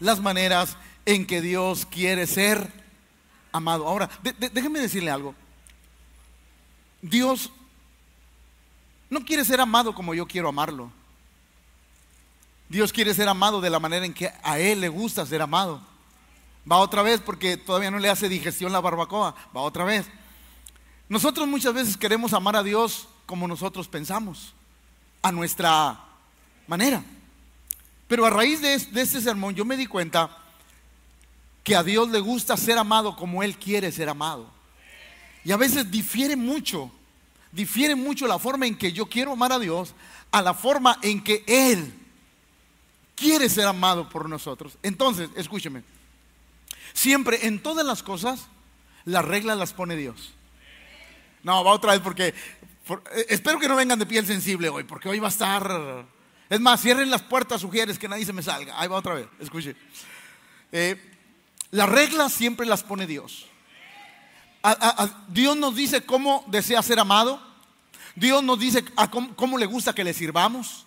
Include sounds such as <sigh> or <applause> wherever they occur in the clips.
las maneras en que Dios quiere ser amado. Ahora, déjenme decirle algo. Dios no quiere ser amado como yo quiero amarlo. Dios quiere ser amado de la manera en que a Él le gusta ser amado. Va otra vez porque todavía no le hace digestión la barbacoa. Va otra vez. Nosotros muchas veces queremos amar a Dios como nosotros pensamos, a nuestra manera. Pero a raíz de, este sermón yo me di cuenta que a Dios le gusta ser amado como Él quiere ser amado. Y a veces difiere mucho, difiere mucho la forma en que yo quiero amar a Dios a la forma en que Él quiere ser amado por nosotros. Entonces, escúcheme, siempre en todas las cosas, las reglas las pone Dios. No, va otra vez porque eh, espero que no vengan de piel sensible hoy, porque hoy va a estar... Es más, cierren las puertas, sugieres que nadie se me salga. Ahí va otra vez, escuche. Eh, las reglas siempre las pone Dios. Dios nos dice cómo desea ser amado. Dios nos dice cómo, le gusta que le sirvamos.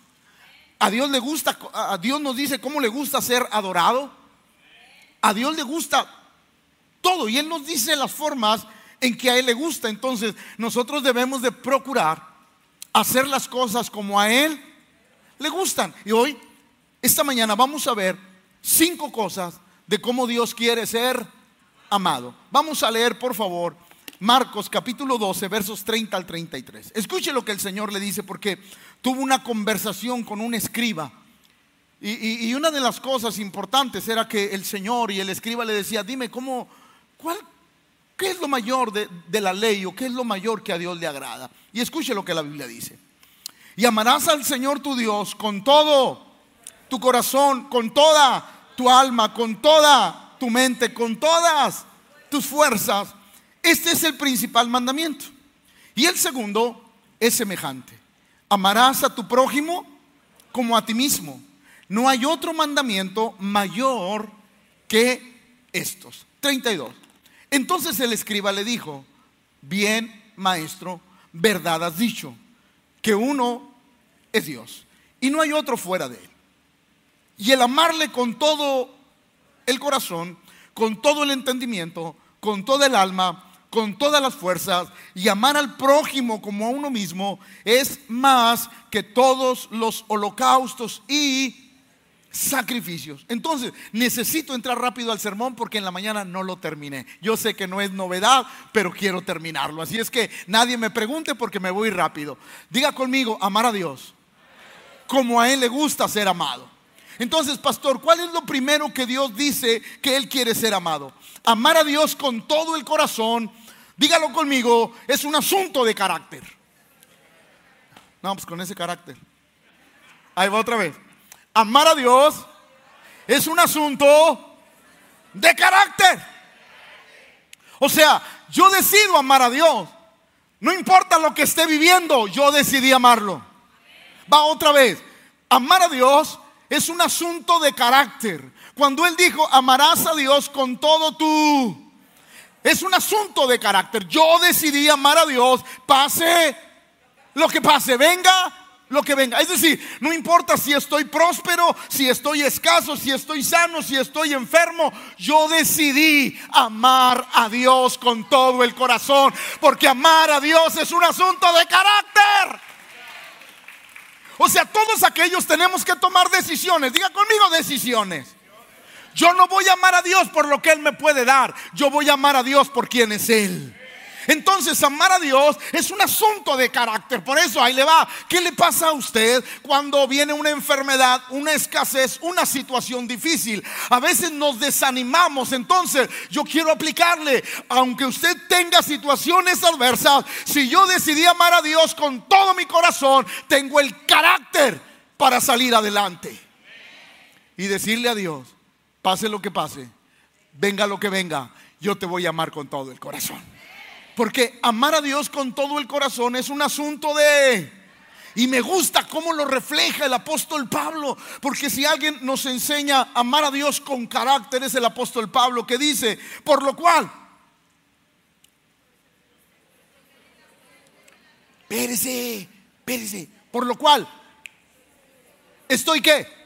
A Dios le gusta, a Dios nos dice cómo le gusta ser adorado. A Dios le gusta todo y Él nos dice las formas en que a Él le gusta. Entonces nosotros debemos de procurar hacer las cosas como a Él le gustan. Y hoy, esta mañana, vamos a ver cinco cosas de cómo Dios quiere ser amado. Vamos a leer, por favor, Marcos capítulo 12, versos 30 al 33. Escuche lo que el Señor le dice porque tuvo una conversación con un escriba. Y, una de las cosas importantes era que el Señor y el escriba le decía, dime, ¿cómo, cuál, ¿qué es lo mayor de, de la ley o qué es lo mayor que a Dios le agrada? Y escuche lo que la Biblia dice. Y amarás al Señor tu Dios con todo tu corazón, con toda tu alma, con toda tu mente, con todas tus fuerzas. Este es el principal mandamiento. Y el segundo es semejante. Amarás a tu prójimo como a ti mismo. No hay otro mandamiento mayor que estos. 32. Entonces el escriba le dijo, bien, maestro, verdad has dicho, que uno es Dios y no hay otro fuera de él. Y el amarle con todo el corazón, con todo el entendimiento, con toda el alma, con todas las fuerzas y amar al prójimo como a uno mismo es más que todos los holocaustos y sacrificios. Entonces, necesito entrar rápido al sermón porque en la mañana no lo terminé. Yo sé que no es novedad, pero quiero terminarlo. Así es que nadie me pregunte porque me voy rápido. Diga conmigo, amar a Dios como a Él le gusta ser amado. Entonces, pastor, ¿cuál es lo primero que Dios dice que Él quiere ser amado? Amar a Dios con todo el corazón, dígalo conmigo, es un asunto de carácter. No, pues con ese carácter. Ahí va otra vez. Amar a Dios es un asunto de carácter. O sea, yo decido amar a Dios. No importa lo que esté viviendo, yo decidí amarlo. Va otra vez. Amar a Dios es un asunto de carácter. Cuando Él dijo, amarás a Dios con todo tu... Es un asunto de carácter. Yo decidí amar a Dios, pase lo que pase, venga lo que venga. Es decir, no importa si estoy próspero, si estoy escaso, si estoy sano, si estoy enfermo, yo decidí amar a Dios con todo el corazón, porque amar a Dios es un asunto de carácter. O sea, todos aquellos tenemos que tomar decisiones. Diga conmigo decisiones. Yo no voy a amar a Dios por lo que Él me puede dar. Yo voy a amar a Dios por quien es Él. Entonces, amar a Dios es un asunto de carácter. Por eso, ahí le va. ¿Qué le pasa a usted cuando viene una enfermedad, una escasez, una situación difícil? A veces nos desanimamos. Entonces, yo quiero aplicarle, aunque usted tenga situaciones adversas, si yo decidí amar a Dios con todo mi corazón, tengo el carácter para salir adelante. Y decirle a Dios, pase lo que pase, venga lo que venga, yo te voy a amar con todo el corazón. Porque amar a Dios con todo el corazón es un asunto de... Y me gusta cómo lo refleja el apóstol Pablo, porque si alguien nos enseña a amar a Dios con carácter es el apóstol Pablo que dice, por lo cual, espérese, espérese, por lo cual, estoy qué?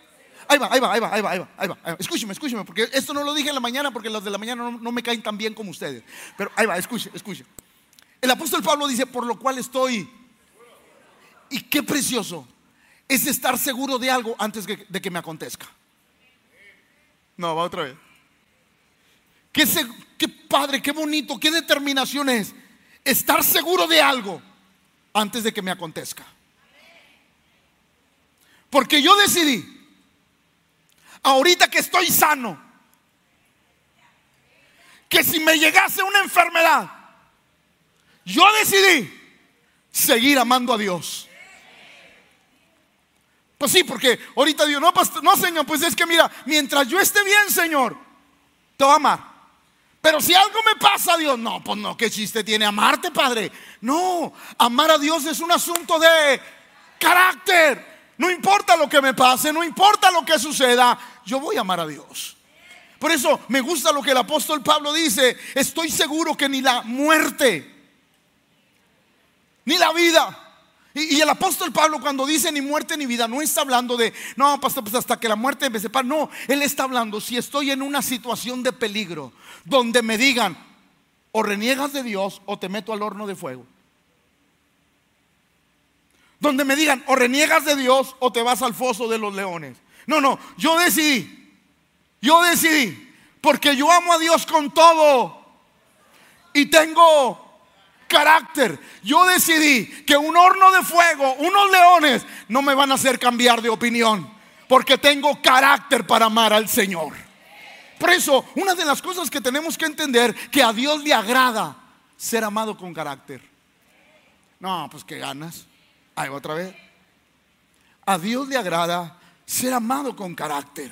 Ahí va, ahí va, ahí va, ahí va, ahí va, ahí. Escúcheme, escúcheme, porque esto no lo dije en la mañana porque los de la mañana no, no me caen tan bien como ustedes. Pero ahí va, escuche, escuche. El apóstol Pablo dice, por lo cual estoy. Y qué precioso es estar seguro de algo antes de que me acontezca. No, va otra vez. Qué, qué padre, qué bonito, qué determinación es estar seguro de algo antes de que me acontezca. Porque yo decidí, ahorita que estoy sano, que si me llegase una enfermedad, yo decidí seguir amando a Dios. Pues sí, porque ahorita digo, no, no, Señor, pues es que mira, mientras yo esté bien, Señor, te voy a amar. Pero si algo me pasa, Dios, no, pues no, qué chiste tiene amarte, Padre. No, amar a Dios es un asunto de carácter. No importa lo que me pase, no importa lo que suceda, yo voy a amar a Dios. Por eso me gusta lo que el apóstol Pablo dice, estoy seguro que ni la muerte, ni la vida, y, el apóstol Pablo cuando dice ni muerte ni vida, no está hablando de, no, pastor, pues hasta que la muerte me separe. No, él está hablando, si estoy en una situación de peligro, donde me digan, o reniegas de Dios o te meto al horno de fuego. Donde me digan, o reniegas de Dios o te vas al foso de los leones. No, no, yo decidí, yo decidí, porque yo amo a Dios con todo y tengo carácter. Yo decidí que un horno de fuego, unos leones, no me van a hacer cambiar de opinión. Porque tengo carácter para amar al Señor. Por eso, una de las cosas que tenemos que entender, que a Dios le agrada ser amado con carácter. No, pues que ganas. Ahí otra vez. A Dios le agrada ser amado con carácter.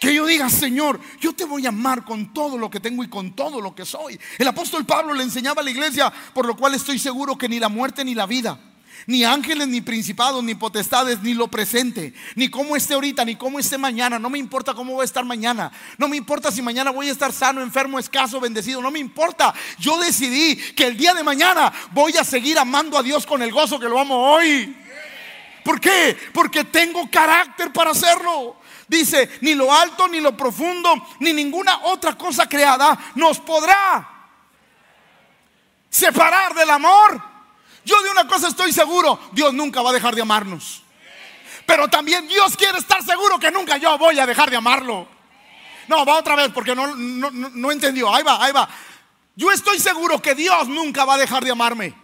Que yo diga, Señor, yo te voy a amar con todo lo que tengo y con todo lo que soy. El apóstol Pablo le enseñaba a la iglesia, por lo cual estoy seguro que ni la muerte ni la vida, ni ángeles, ni principados, ni potestades, ni lo presente, ni cómo esté ahorita, ni cómo esté mañana. No me importa cómo voy a estar mañana. No me importa si mañana voy a estar sano, enfermo, escaso, bendecido. No me importa. Yo decidí que el día de mañana voy a seguir amando a Dios con el gozo que lo amo hoy. ¿Por qué? Porque tengo carácter para hacerlo. Dice, ni lo alto, ni lo profundo, ni ninguna otra cosa creada nos podrá separar del amor. Yo de una cosa estoy seguro, Dios nunca va a dejar de amarnos. Pero también Dios quiere estar seguro que nunca yo voy a dejar de amarlo. No, va otra vez porque no, no, no entendió. Ahí va, ahí va. Yo estoy seguro que Dios nunca va a dejar de amarme.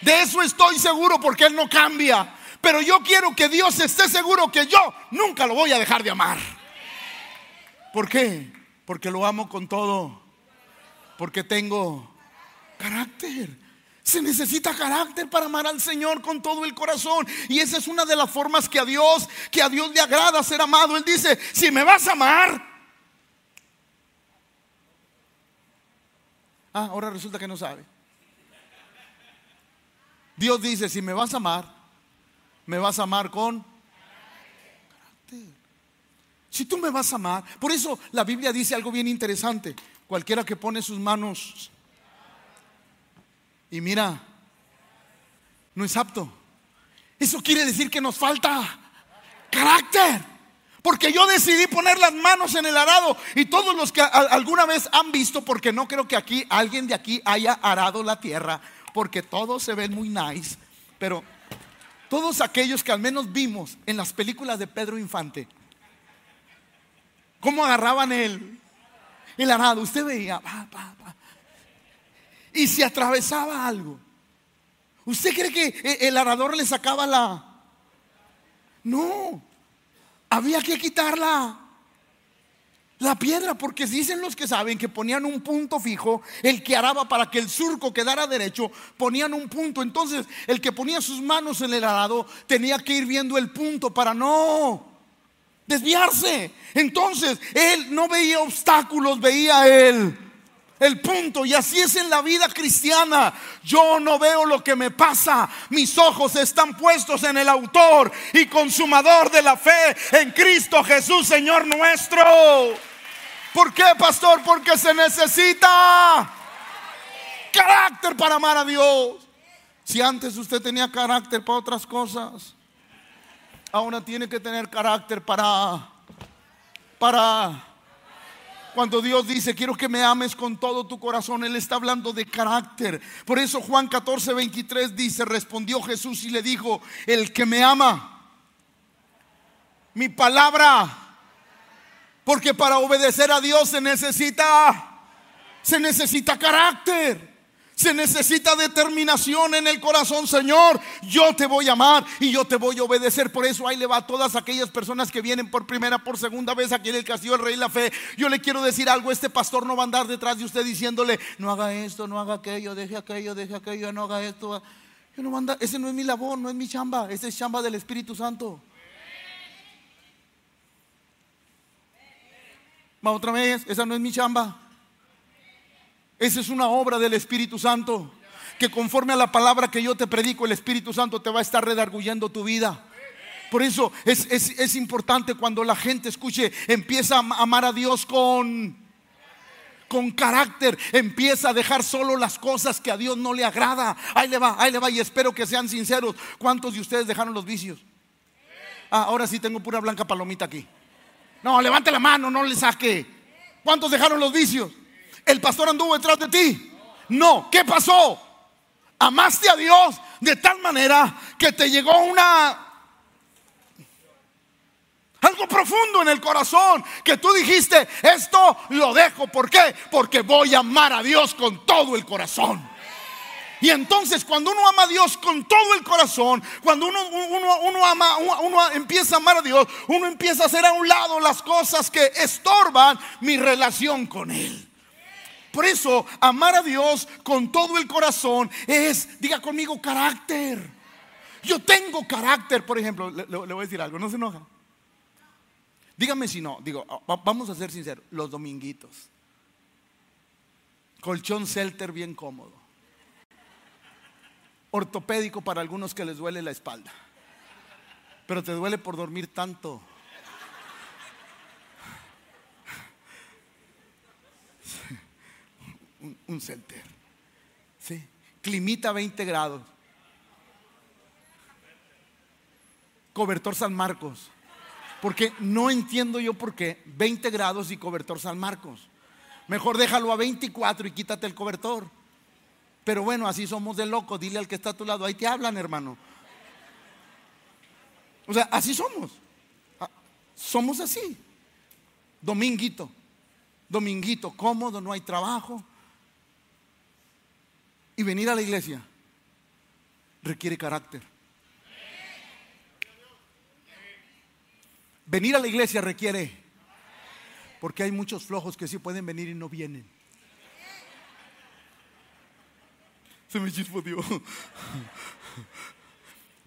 De eso estoy seguro porque Él no cambia. Pero yo quiero que Dios esté seguro que yo nunca lo voy a dejar de amar. ¿Por qué? Porque lo amo con todo. Porque tengo carácter. Se necesita carácter para amar al Señor con todo el corazón. Y esa es una de las formas que a Dios, que a Dios le agrada ser amado. Él dice, si me vas a amar. Ah, ahora resulta que no sabe. Dios dice, si me vas a amar, me vas a amar con carácter. Si tú me vas a amar, por eso la Biblia dice algo bien interesante. Cualquiera que pone sus manos y mira, no es apto. Eso quiere decir que nos falta carácter. Porque yo decidí poner las manos en el arado y todos los que alguna vez han visto, porque no creo que aquí alguien de aquí haya arado la tierra, porque todos se ven muy nice, pero todos aquellos que al menos vimos en las películas de Pedro Infante, cómo agarraban el, el arado, usted veía, y se atravesaba algo. ¿Usted cree que el arador le sacaba la... No, había que quitarla la piedra, porque dicen los que saben que ponían un punto fijo, el que araba para que el surco quedara derecho, ponían un punto. Entonces, el que ponía sus manos en el arado tenía que ir viendo el punto para no desviarse. Entonces, él no veía obstáculos, veía él el punto. Y así es en la vida cristiana. Yo no veo lo que me pasa. Mis ojos están puestos en el autor y consumador de la fe, en Cristo Jesús, Señor nuestro. ¿Por qué, pastor? Porque se necesita carácter para amar a Dios. Si antes usted tenía carácter para otras cosas, Ahora tiene que tener carácter para, para, cuando Dios dice, quiero que me ames con todo tu corazón, Él está hablando de carácter. Por eso Juan 14, 23 dice, respondió Jesús y le dijo, el que me ama, mi palabra, porque para obedecer a Dios se necesita, se necesita carácter. Se necesita determinación en el corazón, Señor. Yo te voy a amar y yo te voy a obedecer. Por eso ahí le va a todas aquellas personas que vienen por primera, por segunda vez aquí en el Castillo del Rey la Fe. Yo le quiero decir algo, este pastor no va a andar detrás de usted diciéndole, no haga esto, no haga aquello, deje aquello, deje aquello, no haga esto. Yo no a ese no es mi labor, no es mi chamba, ese es chamba del Espíritu Santo. Va otra vez, esa no es mi chamba. Esa es una obra del Espíritu Santo. Que conforme a la palabra que yo te predico, el Espíritu Santo te va a estar redarguyendo tu vida. Por eso es, es, importante cuando la gente escuche, empieza a amar a Dios con, con carácter, empieza a dejar solo las cosas que a Dios no le agrada. Ahí le va, ahí le va y espero que sean sinceros. ¿Cuántos de ustedes dejaron los vicios? Ah, ahora sí tengo pura blanca palomita aquí. No, levante la mano, no le saque. ¿Cuántos dejaron los vicios? ¿El pastor anduvo detrás de ti? No. ¿Qué pasó? Amaste a Dios de tal manera que te llegó una... Algo profundo en el corazón que tú dijiste, esto lo dejo. ¿Por qué? Porque voy a amar a Dios con todo el corazón. Y entonces cuando uno ama a Dios con todo el corazón, cuando uno, uno, ama, uno empieza a amar a Dios, uno empieza a hacer a un lado las cosas que estorban mi relación con Él. Por eso, amar a Dios con todo el corazón es, diga conmigo, carácter. Yo tengo carácter, por ejemplo, le, voy a decir algo, no se enoja. Dígame si no, digo, vamos a ser sinceros, los dominguitos. Colchón Celter bien cómodo. Ortopédico para algunos que les duele la espalda. Pero te duele por dormir tanto. Un, center. ¿Sí? Climita 20 grados. Cobertor San Marcos. Porque no entiendo yo por qué 20 grados y cobertor San Marcos. Mejor déjalo a 24 y quítate el cobertor. Pero bueno, así somos de locos. Dile al que está a tu lado, ahí te hablan, hermano. O sea, así somos. Ah, somos así. Dominguito. Dominguito, cómodo, no hay trabajo. Y venir a la iglesia requiere carácter. Venir a la iglesia requiere, porque hay muchos flojos que sí pueden venir y no vienen. Se me chispoteó.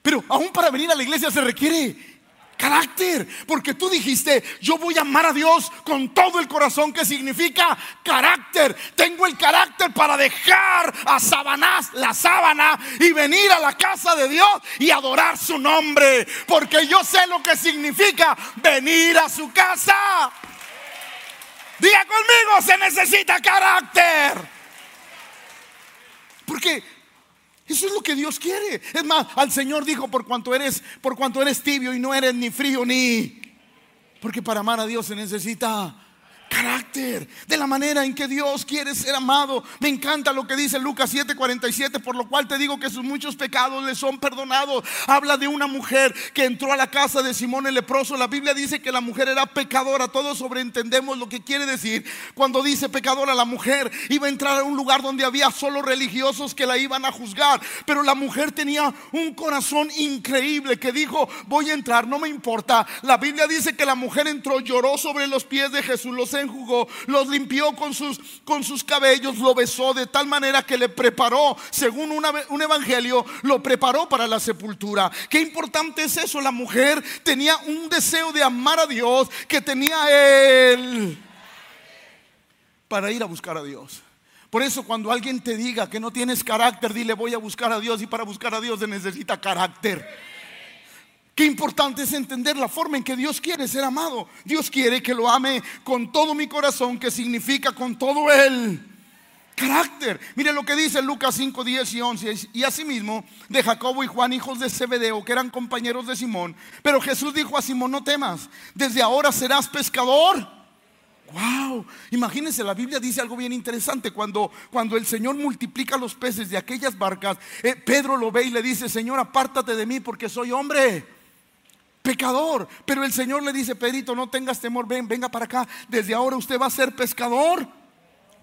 Pero aún para venir a la iglesia se requiere Carácter, porque tú dijiste, yo voy a amar a Dios con todo el corazón, que significa carácter. Tengo el carácter para dejar a Sabanás la sábana y venir a la casa de Dios y adorar su nombre, porque yo sé lo que significa venir a su casa. Diga conmigo, se necesita carácter. Porque eso es lo que Dios quiere. Es más, al Señor dijo, por cuanto eres, por cuanto eres tibio y no eres ni frío ni... Porque para amar a Dios se necesita carácter, de la manera en que Dios quiere ser amado. Me encanta lo que dice Lucas 7:47, por lo cual te digo que sus muchos pecados le son perdonados. Habla de una mujer que entró a la casa de Simón el leproso. La Biblia dice que la mujer era pecadora. Todos sobreentendemos lo que quiere decir cuando dice pecadora. La mujer iba a entrar a un lugar donde había solo religiosos que la iban a juzgar, pero la mujer tenía un corazón increíble que dijo, voy a entrar, no me importa. La Biblia dice que la mujer entró, lloró sobre los pies de Jesús, los enjugó, los limpió con sus, con sus cabellos, lo besó de tal manera que le preparó, según un evangelio, lo preparó para la sepultura. Qué importante es eso, la mujer tenía un deseo de amar a Dios que tenía él para ir a buscar a Dios. Por eso cuando alguien te diga que no tienes carácter, dile voy a buscar a Dios y para buscar a Dios se necesita carácter. Qué importante es entender la forma en que Dios quiere ser amado. Dios quiere que lo ame con todo mi corazón, que significa con todo Él. Carácter. Mire lo que dice Lucas 5, 10 y 11. Y asimismo de Jacobo y Juan, hijos de Zebedeo, que eran compañeros de Simón. Pero Jesús dijo a Simón, no temas, desde ahora serás pescador. Wow, imagínense, la Biblia dice algo bien interesante. Cuando, cuando el Señor multiplica los peces de aquellas barcas, eh, Pedro lo ve y le dice, Señor, apártate de mí porque soy hombre pecador. Pero el Señor le dice, Pedrito, no tengas temor, ven, venga para acá. Desde ahora usted va a ser pescador.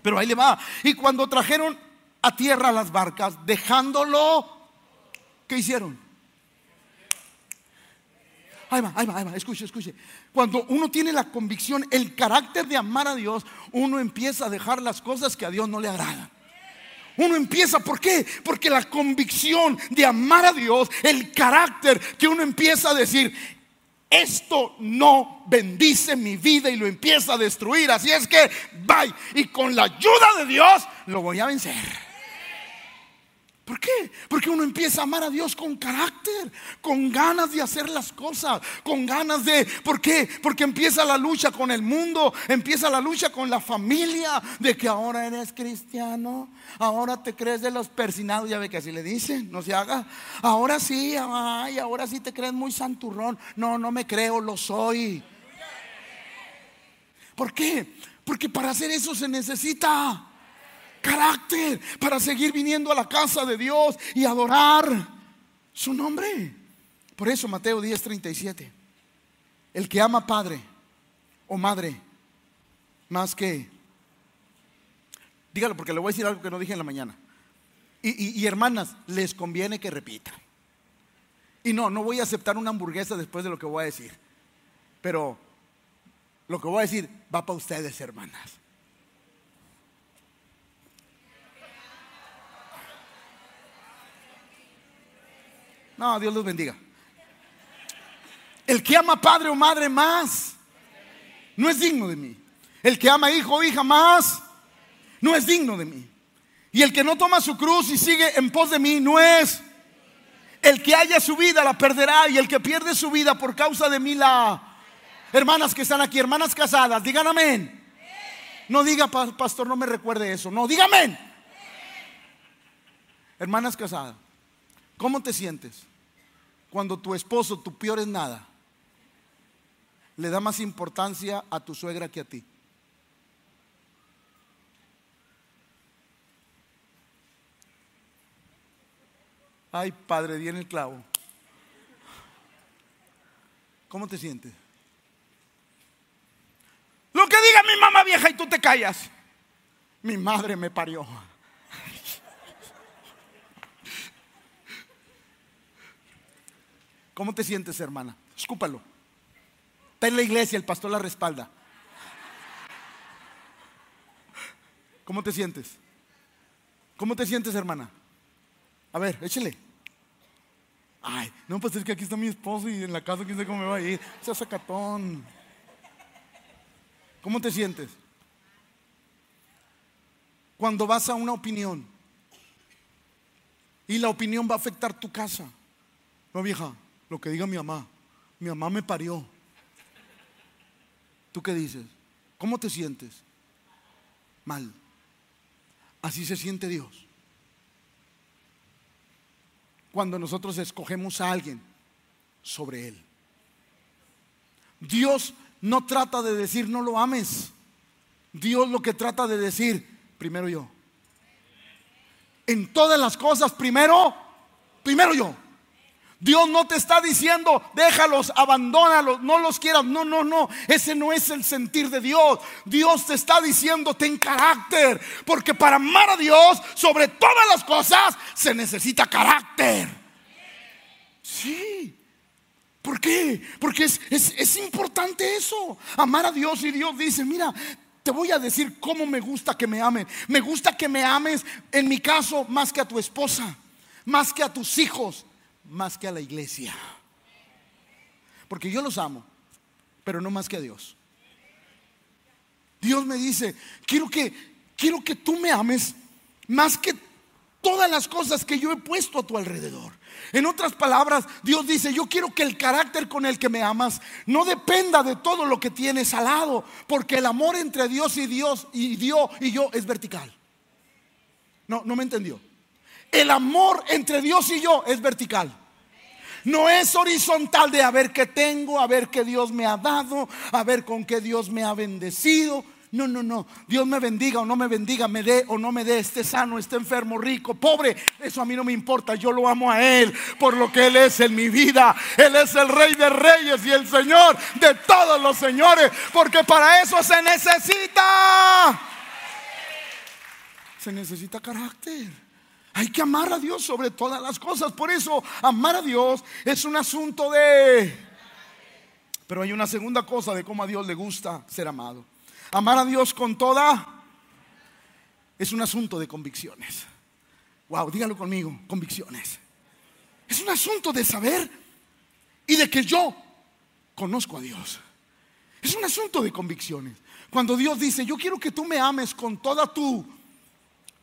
Pero ahí le va. Y cuando trajeron a tierra las barcas, dejándolo, ¿qué hicieron? Ahí va, ahí va, ahí va, escuche, escuche. Cuando uno tiene la convicción, el carácter de amar a Dios, uno empieza a dejar las cosas que a Dios no le agradan. Uno empieza, ¿por qué? Porque la convicción de amar a Dios, el carácter que uno empieza a decir, esto no bendice mi vida y lo empieza a destruir. Así es que, bye. Y con la ayuda de Dios lo voy a vencer. ¿Por qué? Porque uno empieza a amar a Dios con carácter, con ganas de hacer las cosas, con ganas de... ¿Por qué? Porque empieza la lucha con el mundo, empieza la lucha con la familia, de que ahora eres cristiano, ahora te crees de los persinados, ya ve que así le dicen, no se haga. Ahora sí, ay, ahora sí te crees muy santurrón. No, no me creo, lo soy. ¿Por qué? Porque para hacer eso se necesita carácter para seguir viniendo a la casa de Dios y adorar su nombre. Por eso Mateo 10:37, el que ama padre o madre más que, dígalo porque le voy a decir algo que no dije en la mañana. Y, y hermanas, les conviene que repita. Y no, no voy a aceptar una hamburguesa después de lo que voy a decir. Pero lo que voy a decir va para ustedes, hermanas. No, Dios los bendiga. El que ama padre o madre más no es digno de mí. El que ama hijo o hija más no es digno de mí. Y el que no toma su cruz y sigue en pos de mí no es. El que haya su vida la perderá y el que pierde su vida por causa de mí la... Hermanas que están aquí, hermanas casadas, digan amén. No diga, pastor, no me recuerde eso. No, dígame. Hermanas casadas, ¿cómo te sientes? Cuando tu esposo, tu peor es nada, le da más importancia a tu suegra que a ti. Ay, padre, viene el clavo. ¿Cómo te sientes? Lo que diga mi mamá vieja y tú te callas. Mi madre me parió. ¿Cómo te sientes, hermana? Escúpalo. Está en la iglesia, el pastor la respalda. ¿Cómo te sientes? ¿Cómo te sientes, hermana? A ver, échele. Ay, no, pues es que aquí está mi esposo y en la casa quién sabe cómo me va a ir. Sea sacatón. ¿Cómo te sientes? Cuando vas a una opinión y la opinión va a afectar tu casa. No, vieja, lo que diga mi mamá. Mi mamá me parió. ¿Tú qué dices? ¿Cómo te sientes? Mal. Así se siente Dios. Cuando nosotros escogemos a alguien sobre Él. Dios no trata de decir no lo ames. Dios lo que trata de decir, primero yo. En todas las cosas, primero, primero yo. Dios no te está diciendo, déjalos, abandónalos, no los quieras. No, no, no. Ese no es el sentir de Dios. Dios te está diciendo, ten carácter. Porque para amar a Dios, sobre todas las cosas, se necesita carácter. Sí. ¿Por qué? Porque es, es importante eso. Amar a Dios y Dios dice, mira, te voy a decir cómo me gusta que me amen. Me gusta que me ames, en mi caso, más que a tu esposa, más que a tus hijos más que a la iglesia. Porque yo los amo, pero no más que a Dios. Dios me dice, quiero que quiero que tú me ames más que todas las cosas que yo he puesto a tu alrededor. En otras palabras, Dios dice, yo quiero que el carácter con el que me amas no dependa de todo lo que tienes al lado, porque el amor entre Dios y Dios y Dios y yo es vertical. No, no me entendió. El amor entre Dios y yo es vertical. No es horizontal de a ver qué tengo, a ver qué Dios me ha dado, a ver con qué Dios me ha bendecido. No, no, no. Dios me bendiga o no me bendiga, me dé o no me dé, esté sano, esté enfermo, rico, pobre. Eso a mí no me importa. Yo lo amo a Él por lo que Él es en mi vida. Él es el Rey de Reyes y el Señor de todos los señores. Porque para eso se necesita. Se necesita carácter. Hay que amar a Dios sobre todas las cosas. Por eso amar a Dios es un asunto de... Pero hay una segunda cosa de cómo a Dios le gusta ser amado. Amar a Dios con toda es un asunto de convicciones. Wow, dígalo conmigo, convicciones. Es un asunto de saber y de que yo conozco a Dios. Es un asunto de convicciones. Cuando Dios dice, yo quiero que tú me ames con toda tu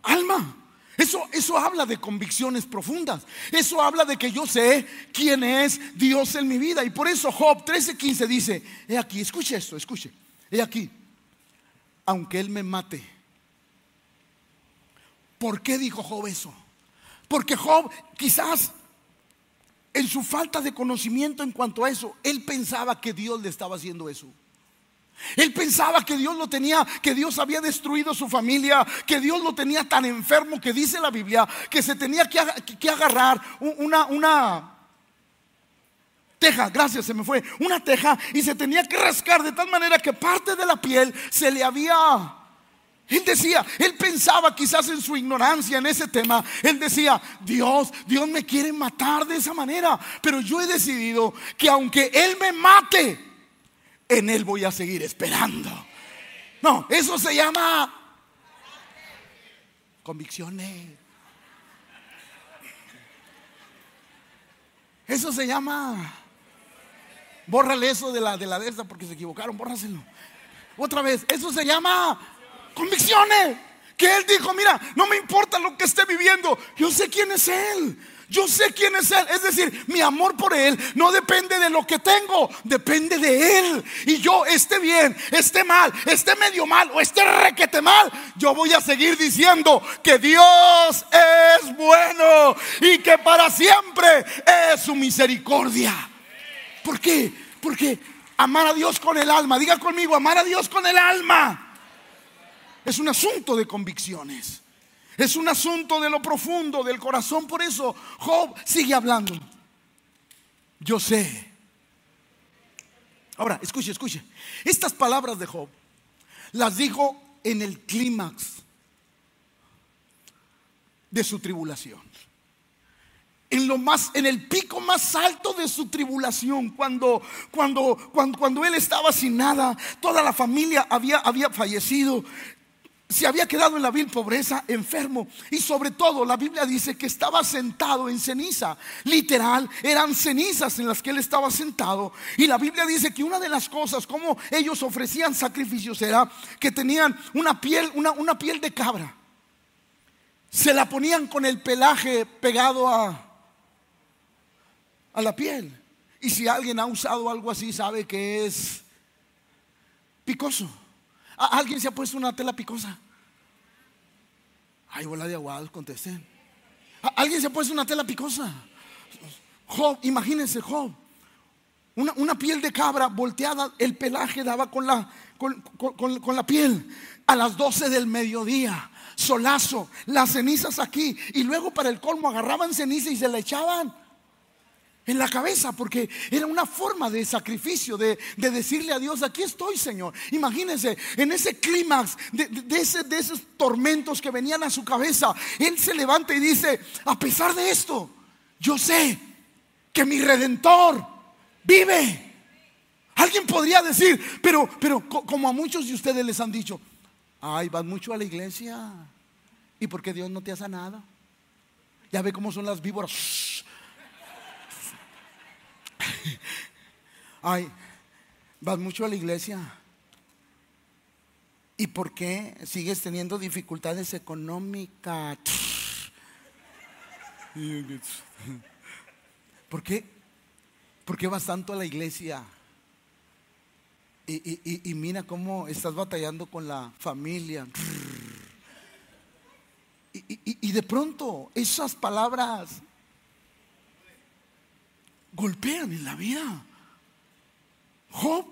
alma. Eso, eso habla de convicciones profundas. Eso habla de que yo sé quién es Dios en mi vida. Y por eso Job 13:15 dice, he aquí, escuche esto, escuche, he aquí, aunque Él me mate. ¿Por qué dijo Job eso? Porque Job quizás en su falta de conocimiento en cuanto a eso, él pensaba que Dios le estaba haciendo eso. Él pensaba que Dios lo tenía, que Dios había destruido su familia, que Dios lo tenía tan enfermo que dice la Biblia que se tenía que, agarrar una, una teja, gracias, se me fue, una teja y se tenía que rascar de tal manera que parte de la piel se le había... Él decía, él pensaba quizás en su ignorancia en ese tema, él decía, Dios, Dios me quiere matar de esa manera, pero yo he decidido que aunque Él me mate, en Él voy a seguir esperando. No, eso se llama convicciones. Eso se llama Bórrale eso de la de la de porque se equivocaron, bórraselo. Otra vez, eso se llama convicciones. Que él dijo, mira, no me importa lo que esté viviendo, yo sé quién es él. Yo sé quién es Él. Es decir, mi amor por Él no depende de lo que tengo, depende de Él. Y yo esté bien, esté mal, esté medio mal o esté requete mal, yo voy a seguir diciendo que Dios es bueno y que para siempre es su misericordia. ¿Por qué? Porque amar a Dios con el alma, diga conmigo, amar a Dios con el alma. Es un asunto de convicciones. Es un asunto de lo profundo del corazón. Por eso Job sigue hablando. Yo sé. Ahora, escuche, escuche. Estas palabras de Job las dijo en el clímax de su tribulación en lo más en el pico más alto de su tribulación cuando cuando cuando, cuando él estaba sin nada toda la familia había había fallecido se había quedado en la vil pobreza, enfermo. Y sobre todo la Biblia dice que estaba sentado en ceniza. Literal, eran cenizas en las que él estaba sentado. Y la Biblia dice que una de las cosas como ellos ofrecían sacrificios era que tenían una piel, una, una piel de cabra. Se la ponían con el pelaje pegado a, a la piel. Y si alguien ha usado algo así, sabe que es picoso. ¿Alguien se ha puesto una tela picosa? Ay, bola de aguados, contesten. ¿Alguien se ha puesto una tela picosa? Imagínense, Job. Una, piel de cabra volteada, el pelaje daba con la, con, con la piel. A las 12 del mediodía, solazo, las cenizas aquí. Y luego para el colmo agarraban ceniza y se la echaban en la cabeza, porque era una forma de sacrificio, de, decirle a Dios, aquí estoy, Señor. Imagínense, en ese clímax de, de esos tormentos que venían a su cabeza, Él se levanta y dice, a pesar de esto, yo sé que mi redentor vive. Alguien podría decir, pero, pero como a muchos de ustedes les han dicho, ay, vas mucho a la iglesia. ¿Y por qué Dios no te hace nada? Ya ve cómo son las víboras. Ay, vas mucho a la iglesia. ¿Y por qué sigues teniendo dificultades económicas? ¿Por qué? ¿Por qué vas tanto a la iglesia? Y, mira cómo estás batallando con la familia. Y, y de pronto esas palabras golpean en la vida. Job,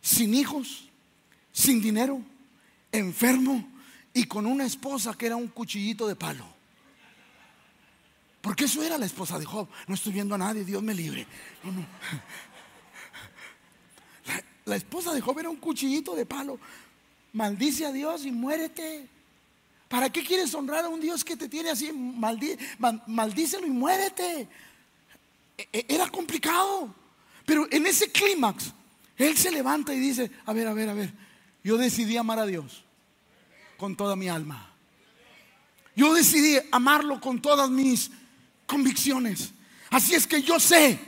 sin hijos, sin dinero, enfermo y con una esposa que era un cuchillito de palo. Porque eso era la esposa de Job. No estoy viendo a nadie, Dios me libre. La, la esposa de Job era un cuchillito de palo. Maldice a Dios y muérete. ¿Para qué quieres honrar a un Dios que te tiene así? maldícelo y muérete. E, era complicado. Pero en ese clímax, él se levanta y dice, a ver, a ver, a ver, yo decidí amar a Dios con toda mi alma. Yo decidí amarlo con todas mis convicciones. Así es que yo sé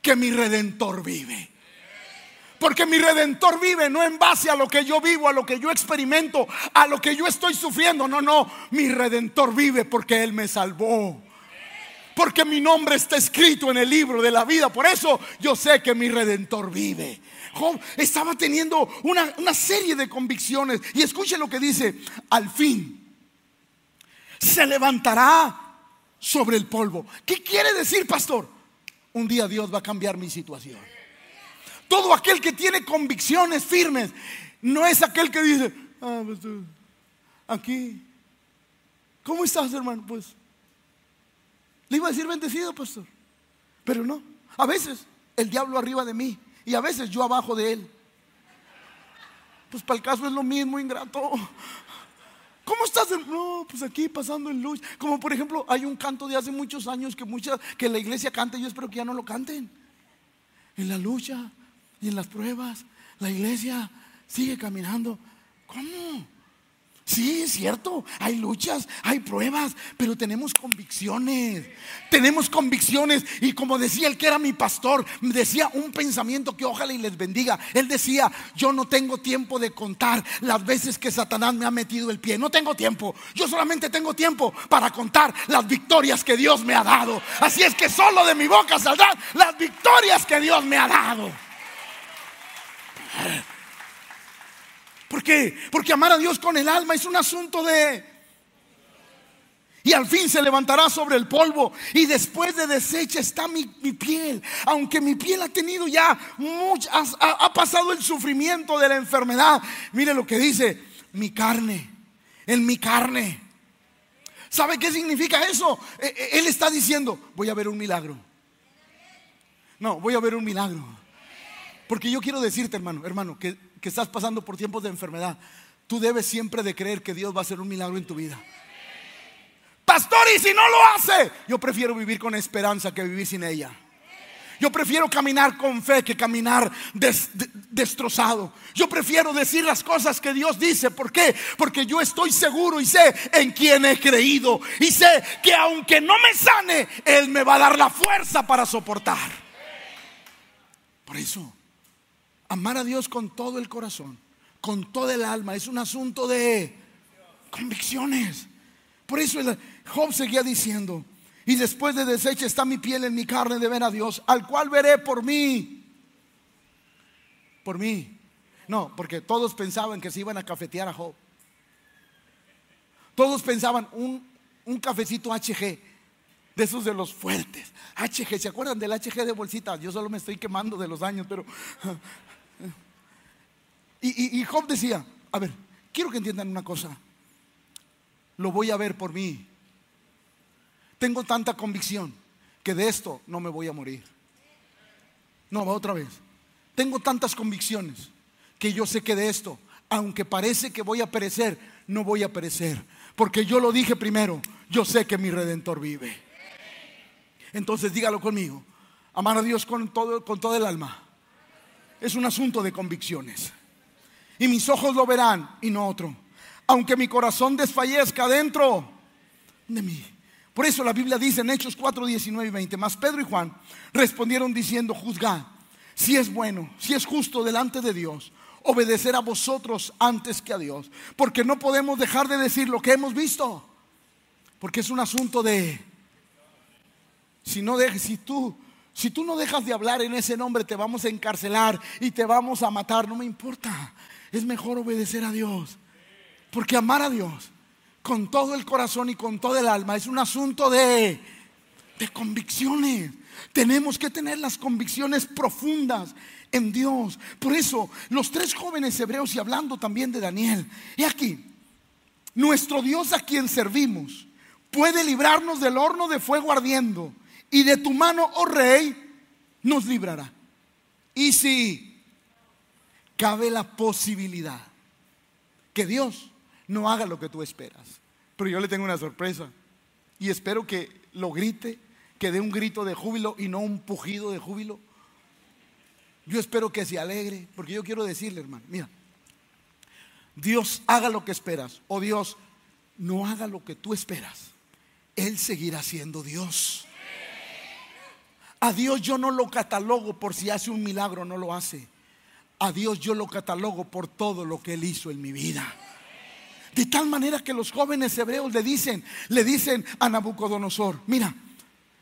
que mi redentor vive. Porque mi redentor vive no en base a lo que yo vivo, a lo que yo experimento, a lo que yo estoy sufriendo. No, no, mi redentor vive porque Él me salvó. Porque mi nombre está escrito en el libro de la vida. Por eso yo sé que mi redentor vive. Job estaba teniendo una, una serie de convicciones. Y escuche lo que dice, al fin se levantará sobre el polvo. ¿Qué quiere decir, pastor? Un día Dios va a cambiar mi situación. Todo aquel que tiene convicciones firmes no es aquel que dice, ah, pues, aquí, ¿cómo estás, hermano? Pues le iba a decir bendecido, pastor, pero no. A veces el diablo arriba de mí y a veces yo abajo de él. Pues para el caso es lo mismo, ingrato. ¿Cómo estás? No, pues aquí pasando en luz. Como por ejemplo, hay un canto de hace muchos años que, muchas, que la iglesia canta yo espero que ya no lo canten. En la lucha, y en las pruebas la iglesia sigue caminando. ¿Cómo? Sí, es cierto, hay luchas, hay pruebas, pero tenemos convicciones. Tenemos convicciones y como decía el que era mi pastor, decía un pensamiento que ojalá y les bendiga. Él decía, yo no tengo tiempo de contar las veces que Satanás me ha metido el pie. No tengo tiempo. Yo solamente tengo tiempo para contar las victorias que Dios me ha dado. Así es que solo de mi boca saldrán las victorias que Dios me ha dado. ¿Por qué? Porque amar a Dios con el alma es un asunto de... Y al fin se levantará sobre el polvo y después de deshecha está mi, piel. Aunque mi piel ha tenido ya mucho, ha, pasado el sufrimiento de la enfermedad. Mire lo que dice, mi carne, en mi carne. ¿Sabe qué significa eso? E, e, él está diciendo, voy a ver un milagro. No, voy a ver un milagro. Porque yo quiero decirte, hermano, hermano, que, estás pasando por tiempos de enfermedad. Tú debes siempre de creer que Dios va a hacer un milagro en tu vida. Pastor, y si no lo hace, yo prefiero vivir con esperanza que vivir sin ella. Yo prefiero caminar con fe que caminar destrozado. Yo prefiero decir las cosas que Dios dice. ¿Por qué? Porque yo estoy seguro y sé en quién he creído. Y sé que aunque no me sane, Él me va a dar la fuerza para soportar. Por eso, Amar a Dios con todo el corazón, con todo el alma, es un asunto de convicciones. Por eso Job seguía diciendo, y después de deshecha está mi piel en mi carne de ver a Dios, al cual veré por mí. Por mí. No, porque todos pensaban que se iban a cafetear a Job. Todos pensaban un, un cafecito HG, de esos de los fuertes. HG, ¿se acuerdan del HG de bolsita? Yo solo me estoy quemando de los años, pero y, Job decía, a ver, quiero que entiendan una cosa. Lo voy a ver por mí. Tengo tanta convicción que de esto no me voy a morir. No, va otra vez. Tengo tantas convicciones que yo sé que de esto, aunque parece que voy a perecer, no voy a perecer. Porque yo lo dije primero, yo sé que mi redentor vive. Entonces dígalo conmigo. Amar a Dios con todo, con todo el alma. Es un asunto de convicciones y mis ojos lo verán y no otro. Aunque mi corazón desfallezca dentro de mí. Por eso la Biblia dice en Hechos 4, 19 y 20, más Pedro y Juan respondieron diciendo, juzgad si es bueno, si es justo delante de Dios, obedecer a vosotros antes que a Dios. Porque no podemos dejar de decir lo que hemos visto. Porque es un asunto de, si no dejes, si tú, si tú no dejas de hablar en ese nombre, te vamos a encarcelar y te vamos a matar, no me importa es mejor obedecer a Dios. Porque amar a Dios con todo el corazón y con todo el alma. Es un asunto de, de convicciones. Tenemos que tener las convicciones profundas en Dios. Por eso, los tres jóvenes hebreos y hablando también de Daniel, y aquí, nuestro Dios a quien servimos puede librarnos del horno de fuego ardiendo y de tu mano, oh rey, nos librará. Y si cabe la posibilidad que Dios no haga lo que tú esperas, pero yo le tengo una sorpresa y espero que lo grite, que dé un grito de júbilo y no un pujido de júbilo. Yo espero que se alegre, porque yo quiero decirle, hermano, mira, Dios haga lo que esperas o Dios no haga lo que tú esperas. Él seguirá siendo Dios. A Dios yo no lo catalogo por si hace un milagro o no lo hace. A Dios yo lo catalogo por todo lo que Él hizo en mi vida. De tal manera que los jóvenes hebreos le dicen, le dicen a Nabucodonosor, mira,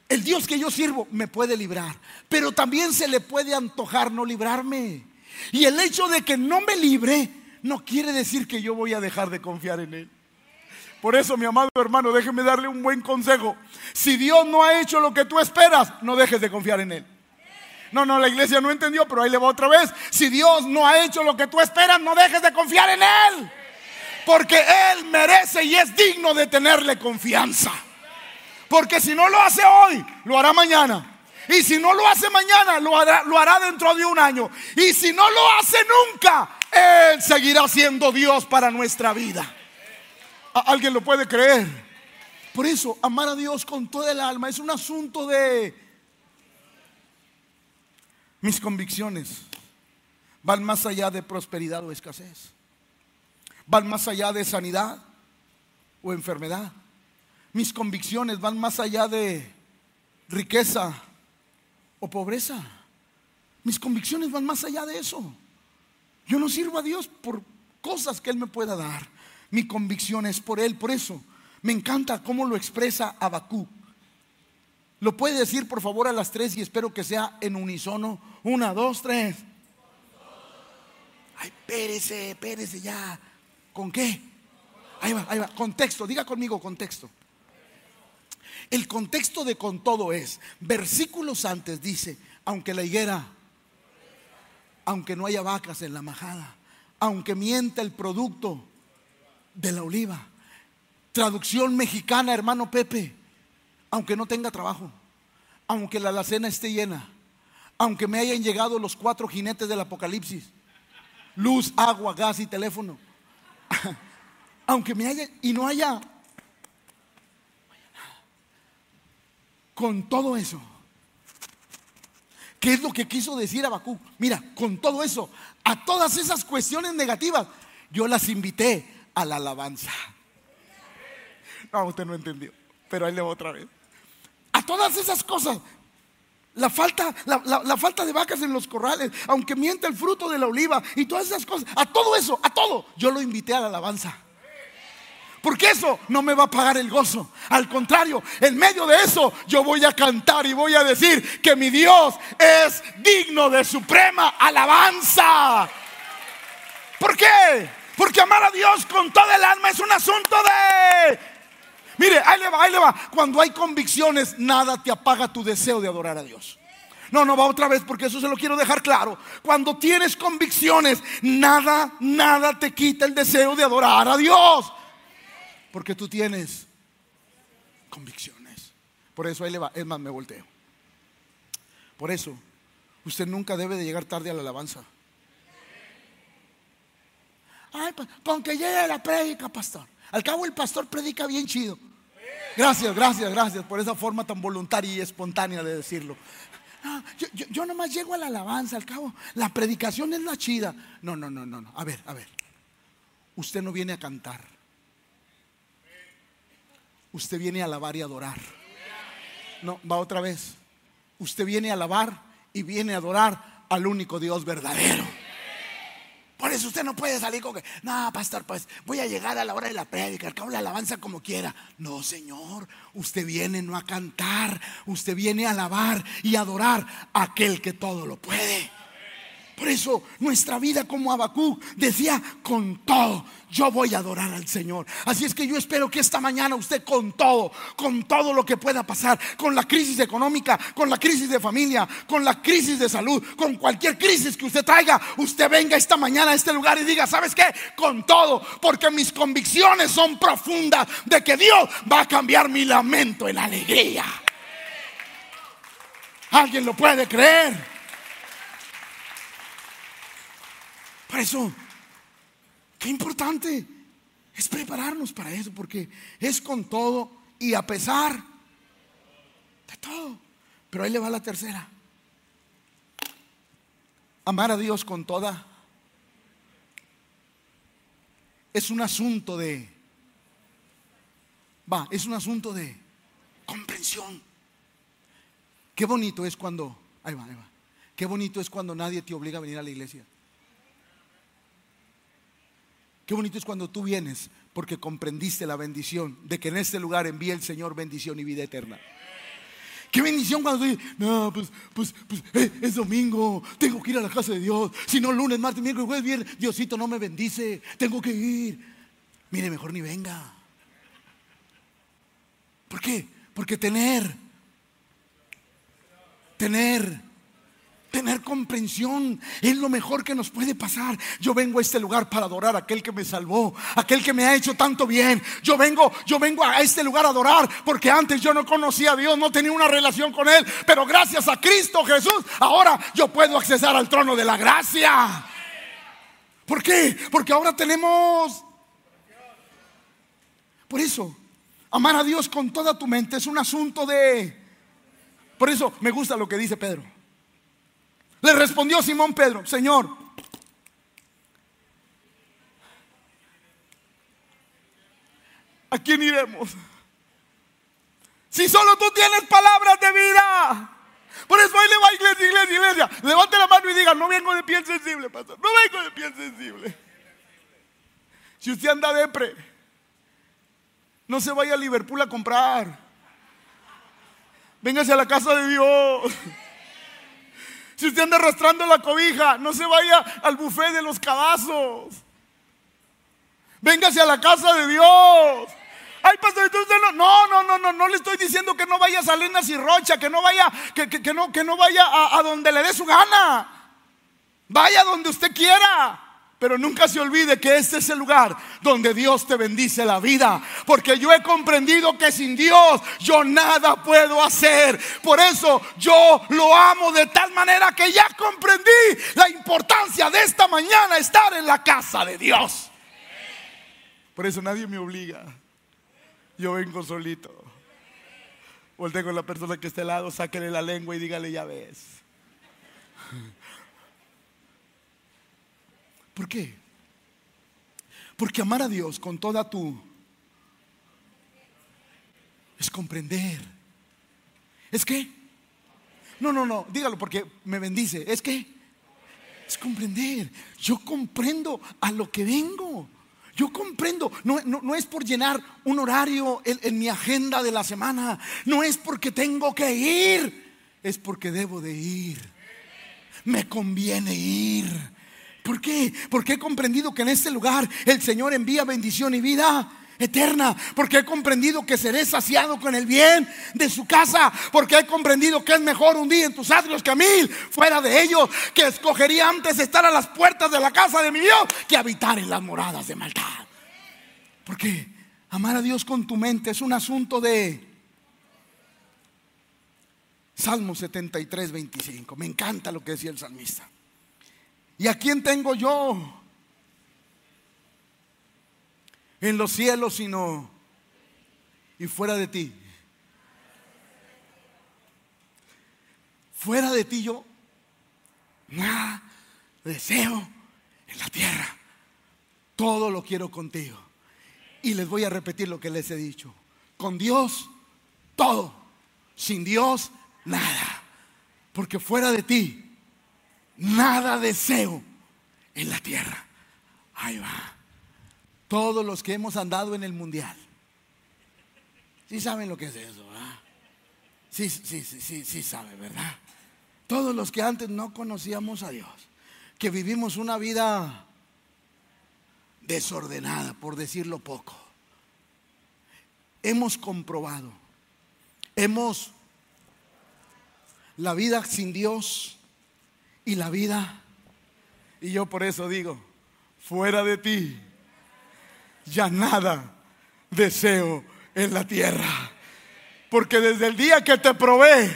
el Dios que yo sirvo me puede librar, pero también se le puede antojar no librarme. Y el hecho de que no me libre no quiere decir que yo voy a dejar de confiar en Él. Por eso, mi amado hermano, déjeme darle un buen consejo. Si Dios no ha hecho lo que tú esperas, no dejes de confiar en Él. No, no, la iglesia no entendió, pero ahí le va otra vez. Si Dios no ha hecho lo que tú esperas, no dejes de confiar en Él. Porque Él merece y es digno de tenerle confianza. Porque si no lo hace hoy, lo hará mañana. Y si no lo hace mañana, lo hará, lo hará dentro de un año. Y si no lo hace nunca, Él seguirá siendo Dios para nuestra vida. ¿Alguien lo puede creer? Por eso, amar a Dios con toda el alma es un asunto de mis convicciones. Van más allá de prosperidad o escasez. Van más allá de sanidad o enfermedad. Mis convicciones van más allá de riqueza o pobreza. Mis convicciones van más allá de eso. Yo no sirvo a Dios por cosas que Él me pueda dar. Mi convicción es por Él. Por eso me encanta cómo lo expresa Abacú. Lo puede decir por favor a las tres y espero que sea en unisono. Una, dos, tres. Ay, espérese, espérese ya. ¿Con qué? Ahí va, ahí va. Contexto, diga conmigo contexto. El contexto de con todo es, versículos antes dice, aunque la higuera, aunque no haya vacas en la majada, aunque mienta el producto de la oliva. Traducción mexicana, hermano Pepe, aunque no tenga trabajo, aunque la alacena esté llena, aunque me hayan llegado los cuatro jinetes del apocalipsis, luz, agua, gas y teléfono, <laughs> aunque me haya y no haya con todo eso. ¿Qué es lo que quiso decir Abacú? Mira, con todo eso, a todas esas cuestiones negativas, yo las invité a la alabanza. No, usted no entendió, pero ahí le voy otra vez. A todas esas cosas, la falta, la, falta de vacas en los corrales, aunque mienta el fruto de la oliva y todas esas cosas, a todo eso, a todo, yo lo invité a la alabanza. Porque eso no me va a pagar el gozo. Al contrario, en medio de eso yo voy a cantar y voy a decir que mi Dios es digno de suprema alabanza. ¿Por qué? Porque amar a Dios con todo el alma es un asunto de... Mire, ahí le va, ahí le va. Cuando hay convicciones, nada te apaga tu deseo de adorar a Dios. No, no va otra vez porque eso se lo quiero dejar claro. Cuando tienes convicciones, nada, nada te quita el deseo de adorar a Dios. Porque tú tienes convicciones. Por eso ahí le va. Es más, me volteo. Por eso, usted nunca debe de llegar tarde a la alabanza. Ay, con que llegue la prédica, pastor. Al cabo el pastor predica bien chido. Gracias, gracias, gracias por esa forma tan voluntaria y espontánea de decirlo. yo, nomás llego a la alabanza, al cabo, la predicación es la chida. No, no, no, no, no. A ver, a ver. Usted no viene a cantar. Usted viene a alabar y adorar. No, va otra vez. Usted viene a alabar y viene a adorar al único Dios verdadero. Por eso usted no puede salir con que, no, pastor, pues voy a llegar a la hora de la prédica, al cabo la alabanza como quiera. No, Señor, usted viene no a cantar, usted viene a alabar y adorar a aquel que todo lo puede. Por eso nuestra vida como Abacú decía, con todo, yo voy a adorar al Señor. Así es que yo espero que esta mañana usted con todo, con todo lo que pueda pasar, con la crisis económica, con la crisis de familia, con la crisis de salud, con cualquier crisis que usted traiga, usted venga esta mañana a este lugar y diga, ¿sabes qué? Con todo, porque mis convicciones son profundas de que Dios va a cambiar mi lamento en alegría. ¿Alguien lo puede creer? Por eso, qué importante es prepararnos para eso, porque es con todo y a pesar de todo. Pero ahí le va la tercera. Amar a Dios con toda es un asunto de, va, es un asunto de comprensión. Qué bonito es cuando, ahí va, ahí va, qué bonito es cuando nadie te obliga a venir a la iglesia. Qué bonito es cuando tú vienes porque comprendiste la bendición de que en este lugar envíe el Señor bendición y vida eterna. Qué bendición cuando tú dices, no, pues, pues, pues eh, es domingo, tengo que ir a la casa de Dios. Si no, lunes, martes, miércoles, jueves, viernes, Diosito no me bendice, tengo que ir. Mire, mejor ni venga. ¿Por qué? Porque tener, tener Tener comprensión es lo mejor que nos puede pasar. Yo vengo a este lugar para adorar a aquel que me salvó, aquel que me ha hecho tanto bien. Yo vengo, yo vengo a este lugar a adorar porque antes yo no conocía a Dios, no tenía una relación con él, pero gracias a Cristo Jesús, ahora yo puedo accesar al trono de la gracia. ¿Por qué? Porque ahora tenemos Por eso, amar a Dios con toda tu mente es un asunto de Por eso me gusta lo que dice Pedro. Le respondió Simón Pedro, Señor, ¿a quién iremos? Si solo tú tienes palabras de vida. Por eso ahí le va iglesia, iglesia, iglesia. Levante la mano y diga, no vengo de piel sensible, pastor. No vengo de piel sensible. Si usted anda depre, no se vaya a Liverpool a comprar. Véngase a la casa de Dios. Si usted anda arrastrando la cobija, no se vaya al buffet de los cabazos. Véngase a la casa de Dios. Ay, pastor, no, no, no, no, no, no le estoy diciendo que no vaya a Salinas y Rocha, que no vaya, que, que, no, que no vaya a, a donde le dé su gana. Vaya donde usted quiera. Pero nunca se olvide que este es el lugar donde Dios te bendice la vida. Porque yo he comprendido que sin Dios yo nada puedo hacer. Por eso yo lo amo de tal manera que ya comprendí la importancia de esta mañana estar en la casa de Dios. Por eso nadie me obliga. Yo vengo solito. Volté con la persona que está al lado, sáquele la lengua y dígale, ya ves. ¿Por qué? Porque amar a Dios con toda tu es comprender. ¿Es que? No, no, no, dígalo porque me bendice. ¿Es que? Es comprender. Yo comprendo a lo que vengo. Yo comprendo, no, no, es por llenar un horario en, en, mi agenda de la semana, no es porque tengo que ir, es porque debo de ir. Me conviene ir. ¿Por qué? Porque he comprendido que en este lugar el Señor envía bendición y vida eterna, porque he comprendido que seré saciado con el bien de su casa, porque he comprendido que es mejor un día en tus atrios que mil fuera de ellos, que escogería antes estar a las puertas de la casa de mi Dios que habitar en las moradas de maldad. Porque amar a Dios con tu mente es un asunto de Salmo 73, 25. Me encanta lo que decía el salmista. ¿Y a quién tengo yo? En los cielos, sino y fuera de ti. Fuera de ti yo nada deseo en la tierra. Todo lo quiero contigo. Y les voy a repetir lo que les he dicho. Con Dios, todo. Sin Dios, nada. Porque fuera de ti nada deseo en la tierra. Ahí va. Todos los que hemos andado en el mundial. Sí saben lo que es eso, ¿verdad? Sí, sí, sí, sí, sí saben, ¿verdad? Todos los que antes no conocíamos a Dios. que vivimos una vida desordenada, por decirlo poco. Hemos comprobado, hemos la vida sin Dios y la vida, y yo por eso digo, fuera de ti, ya nada deseo en la tierra. Porque desde el día que te probé,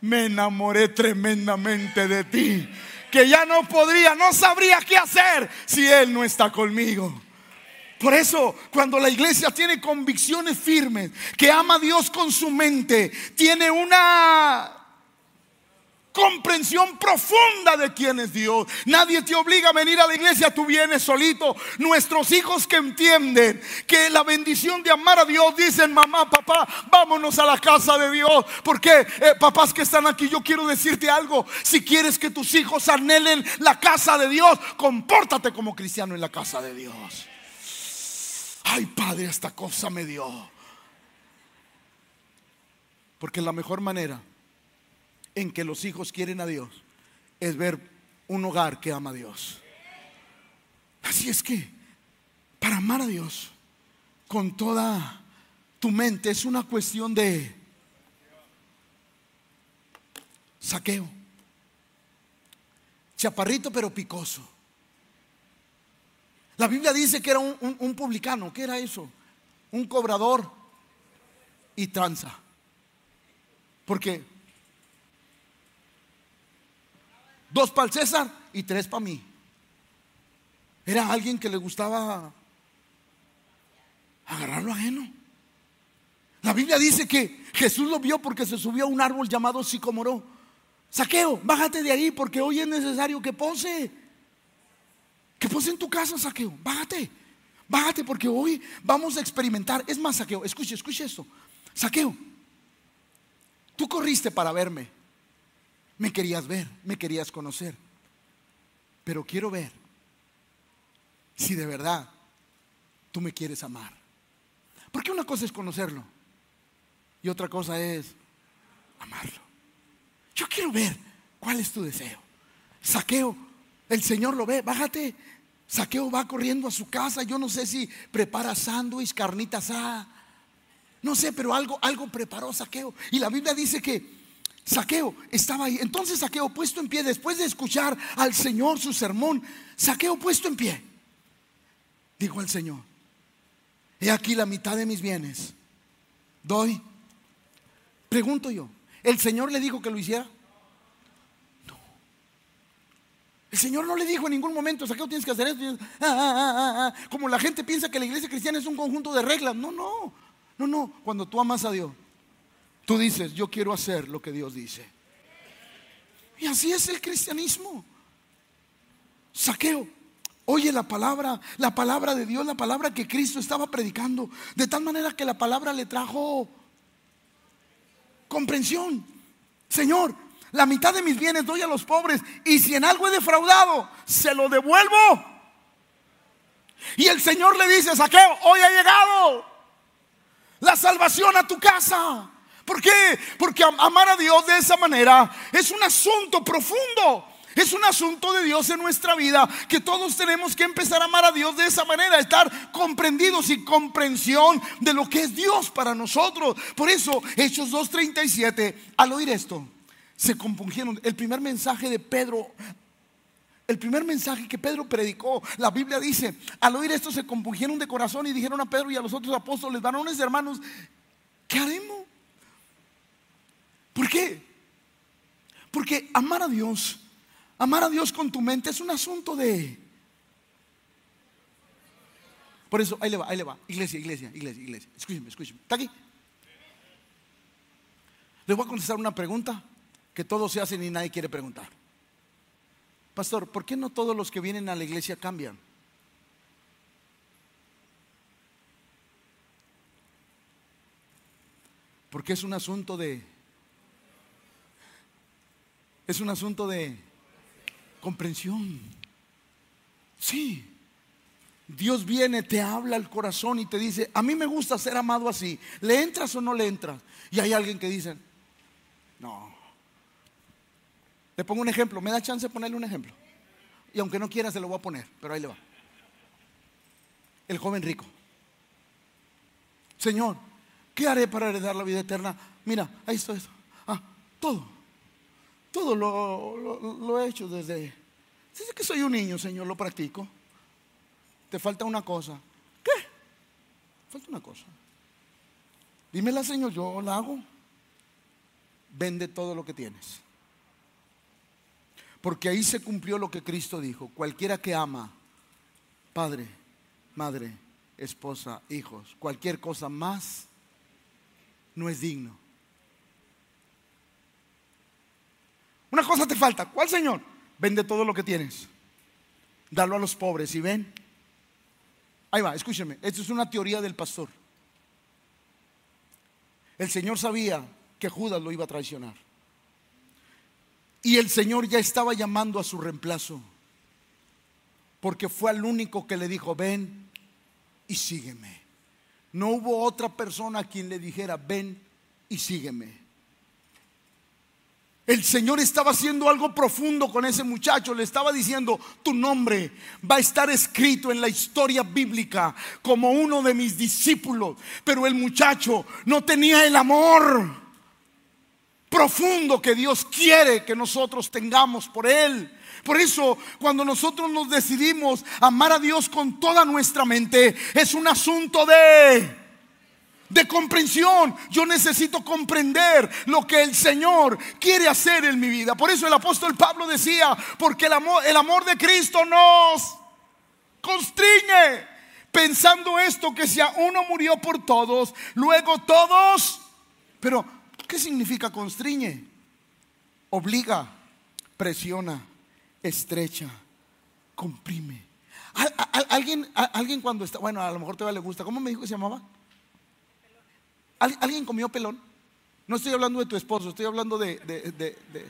me enamoré tremendamente de ti. Que ya no podría, no sabría qué hacer si Él no está conmigo. Por eso, cuando la iglesia tiene convicciones firmes, que ama a Dios con su mente, tiene una comprensión profunda de quién es Dios. Nadie te obliga a venir a la iglesia, tú vienes solito. Nuestros hijos que entienden que la bendición de amar a Dios dicen, mamá, papá, vámonos a la casa de Dios. Porque, eh, papás que están aquí, yo quiero decirte algo. Si quieres que tus hijos anhelen la casa de Dios, compórtate como cristiano en la casa de Dios. Ay, Padre, esta cosa me dio. Porque la mejor manera en que los hijos quieren a Dios es ver un hogar que ama a Dios. Así es que, para amar a Dios con toda tu mente es una cuestión de saqueo. Chaparrito pero picoso. La Biblia dice que era un, publicano. ¿Qué era eso? Un cobrador y tranza. Porque dos para el César y tres para mí. Era alguien que le gustaba agarrarlo ajeno. La Biblia dice que Jesús lo vio porque se subió a un árbol llamado sicomoro. Saqueo, bájate de ahí porque hoy es necesario que pose. Que pose en tu casa, saqueo. Bájate, bájate porque hoy vamos a experimentar. Es más, saqueo, escuche, escuche esto. Saqueo, tú corriste para verme. Me querías ver, me querías conocer. Pero quiero ver si de verdad tú me quieres amar. Porque una cosa es conocerlo y otra cosa es amarlo. Yo quiero ver cuál es tu deseo. Saqueo, el Señor lo ve, bájate. Saqueo va corriendo a su casa. Yo no sé si prepara sándwich, carnita asada. No sé, pero algo, algo preparó Saqueo. Y la Biblia dice que Saqueo estaba ahí. Entonces Saqueo puesto en pie, después de escuchar al Señor su sermón, Saqueo puesto en pie, dijo al Señor, he aquí la mitad de mis bienes, doy. Pregunto yo, ¿el Señor le dijo que lo hiciera? No. El Señor no le dijo en ningún momento, Saqueo tienes que hacer esto. Ah, ah, ah, Como la gente piensa que la iglesia cristiana es un conjunto de reglas. No, no, no, no. Cuando tú amas a Dios, Tú dices, yo quiero hacer lo que Dios dice. Y así es el cristianismo. Saqueo, oye la palabra, la palabra de Dios, la palabra que Cristo estaba predicando, de tal manera que la palabra le trajo comprensión. Señor, la mitad de mis bienes doy a los pobres y si en algo he defraudado, se lo devuelvo. Y el Señor le dice, Saqueo, hoy ha llegado la salvación a tu casa. ¿Por qué? Porque amar a Dios de esa manera es un asunto profundo. Es un asunto de Dios en nuestra vida que todos tenemos que empezar a amar a Dios de esa manera, estar comprendidos y comprensión de lo que es Dios para nosotros. Por eso, Hechos 2.37, al oír esto, se compungieron. El primer mensaje de Pedro, el primer mensaje que Pedro predicó, la Biblia dice, al oír esto se compungieron de corazón y dijeron a Pedro y a los otros apóstoles, varones hermanos, ¿qué haremos? ¿Por qué? Porque amar a Dios, amar a Dios con tu mente es un asunto de... Por eso, ahí le va, ahí le va. Iglesia, iglesia, iglesia, iglesia. Escúcheme, escúcheme. ¿Está aquí? Les voy a contestar una pregunta que todos se hacen y nadie quiere preguntar. Pastor, ¿por qué no todos los que vienen a la iglesia cambian? Porque es un asunto de es un asunto de comprensión. Sí. Dios viene, te habla al corazón y te dice, a mí me gusta ser amado así. ¿Le entras o no le entras? Y hay alguien que dice, no. Le pongo un ejemplo, ¿me da chance de ponerle un ejemplo? Y aunque no quiera, se lo voy a poner, pero ahí le va. El joven rico. Señor, ¿qué haré para heredar la vida eterna? Mira, ahí está esto. Ah, todo. Todo lo, he hecho desde, desde que soy un niño, Señor, lo practico. Te falta una cosa. ¿Qué? Falta una cosa. Dímela, Señor, yo la hago. Vende todo lo que tienes. Porque ahí se cumplió lo que Cristo dijo. Cualquiera que ama, padre, madre, esposa, hijos, cualquier cosa más, no es digno. Una cosa te falta. ¿Cuál, Señor? Vende todo lo que tienes. Dalo a los pobres y ven. Ahí va, escúcheme. Esto es una teoría del pastor. El Señor sabía que Judas lo iba a traicionar. Y el Señor ya estaba llamando a su reemplazo. Porque fue al único que le dijo, ven y sígueme. No hubo otra persona a quien le dijera, ven y sígueme. El Señor estaba haciendo algo profundo con ese muchacho. Le estaba diciendo, tu nombre va a estar escrito en la historia bíblica como uno de mis discípulos. Pero el muchacho no tenía el amor profundo que Dios quiere que nosotros tengamos por Él. Por eso, cuando nosotros nos decidimos amar a Dios con toda nuestra mente, es un asunto de de comprensión. Yo necesito comprender lo que el Señor quiere hacer en mi vida. Por eso el apóstol Pablo decía, porque el amor, el amor de Cristo nos constriñe. Pensando esto, que si a uno murió por todos, luego todos. Pero, ¿qué significa constriñe? Obliga, presiona, estrecha, comprime. alguien, alguien cuando está, bueno, a lo mejor todavía le gusta, ¿cómo me dijo que se llamaba? ¿Alguien comió pelón? No estoy hablando de tu esposo, estoy hablando de, de,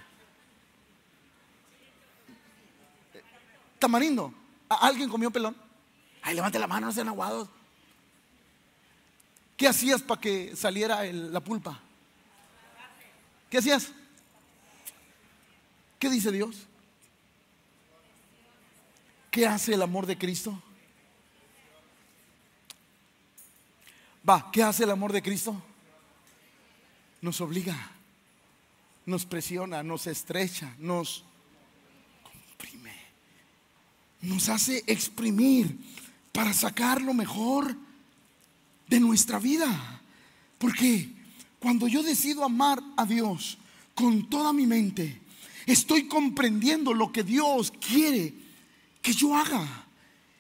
tamarindo. ¿Alguien comió pelón? Ay, levante la mano, no sean aguados. ¿Qué hacías para que saliera la pulpa? ¿Qué hacías? ¿Qué dice Dios? ¿Qué hace el amor de Cristo? Va, ¿qué hace el amor de Cristo? Nos obliga, nos presiona, nos estrecha, nos comprime, nos hace exprimir para sacar lo mejor de nuestra vida. Porque cuando yo decido amar a Dios con toda mi mente, estoy comprendiendo lo que Dios quiere que yo haga.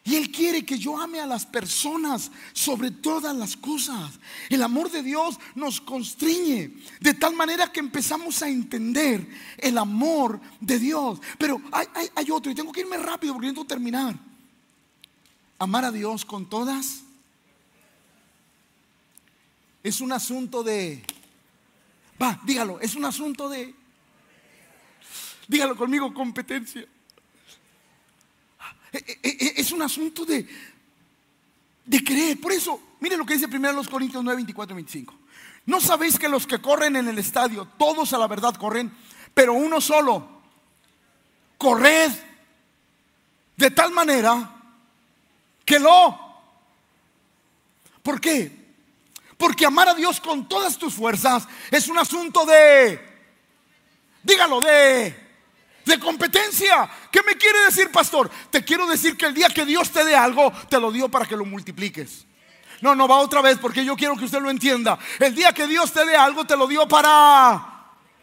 Y Él quiere que yo ame a las personas sobre todas las cosas. El amor de Dios nos constriñe de tal manera que empezamos a entender el amor de Dios. Pero hay, otro y tengo que irme rápido porque necesito terminar. Amar a Dios con todas es un asunto de... Va, dígalo, es un asunto de... Dígalo conmigo, competencia. Eh, eh, eh, es un asunto de, de creer. Por eso, miren lo que dice 1 Corintios 9, 24 y 25. ¿No sabéis que los que corren en el estadio, todos a la verdad corren, pero uno solo? Corred de tal manera que lo... ¿Por qué? Porque amar a Dios con todas tus fuerzas es un asunto de... Dígalo, de de competencia. ¿Qué me quiere decir, pastor? Te quiero decir que el día que Dios te dé algo, te lo dio para que lo multipliques. No, no va otra vez porque yo quiero que usted lo entienda. El día que Dios te dé algo, te lo dio para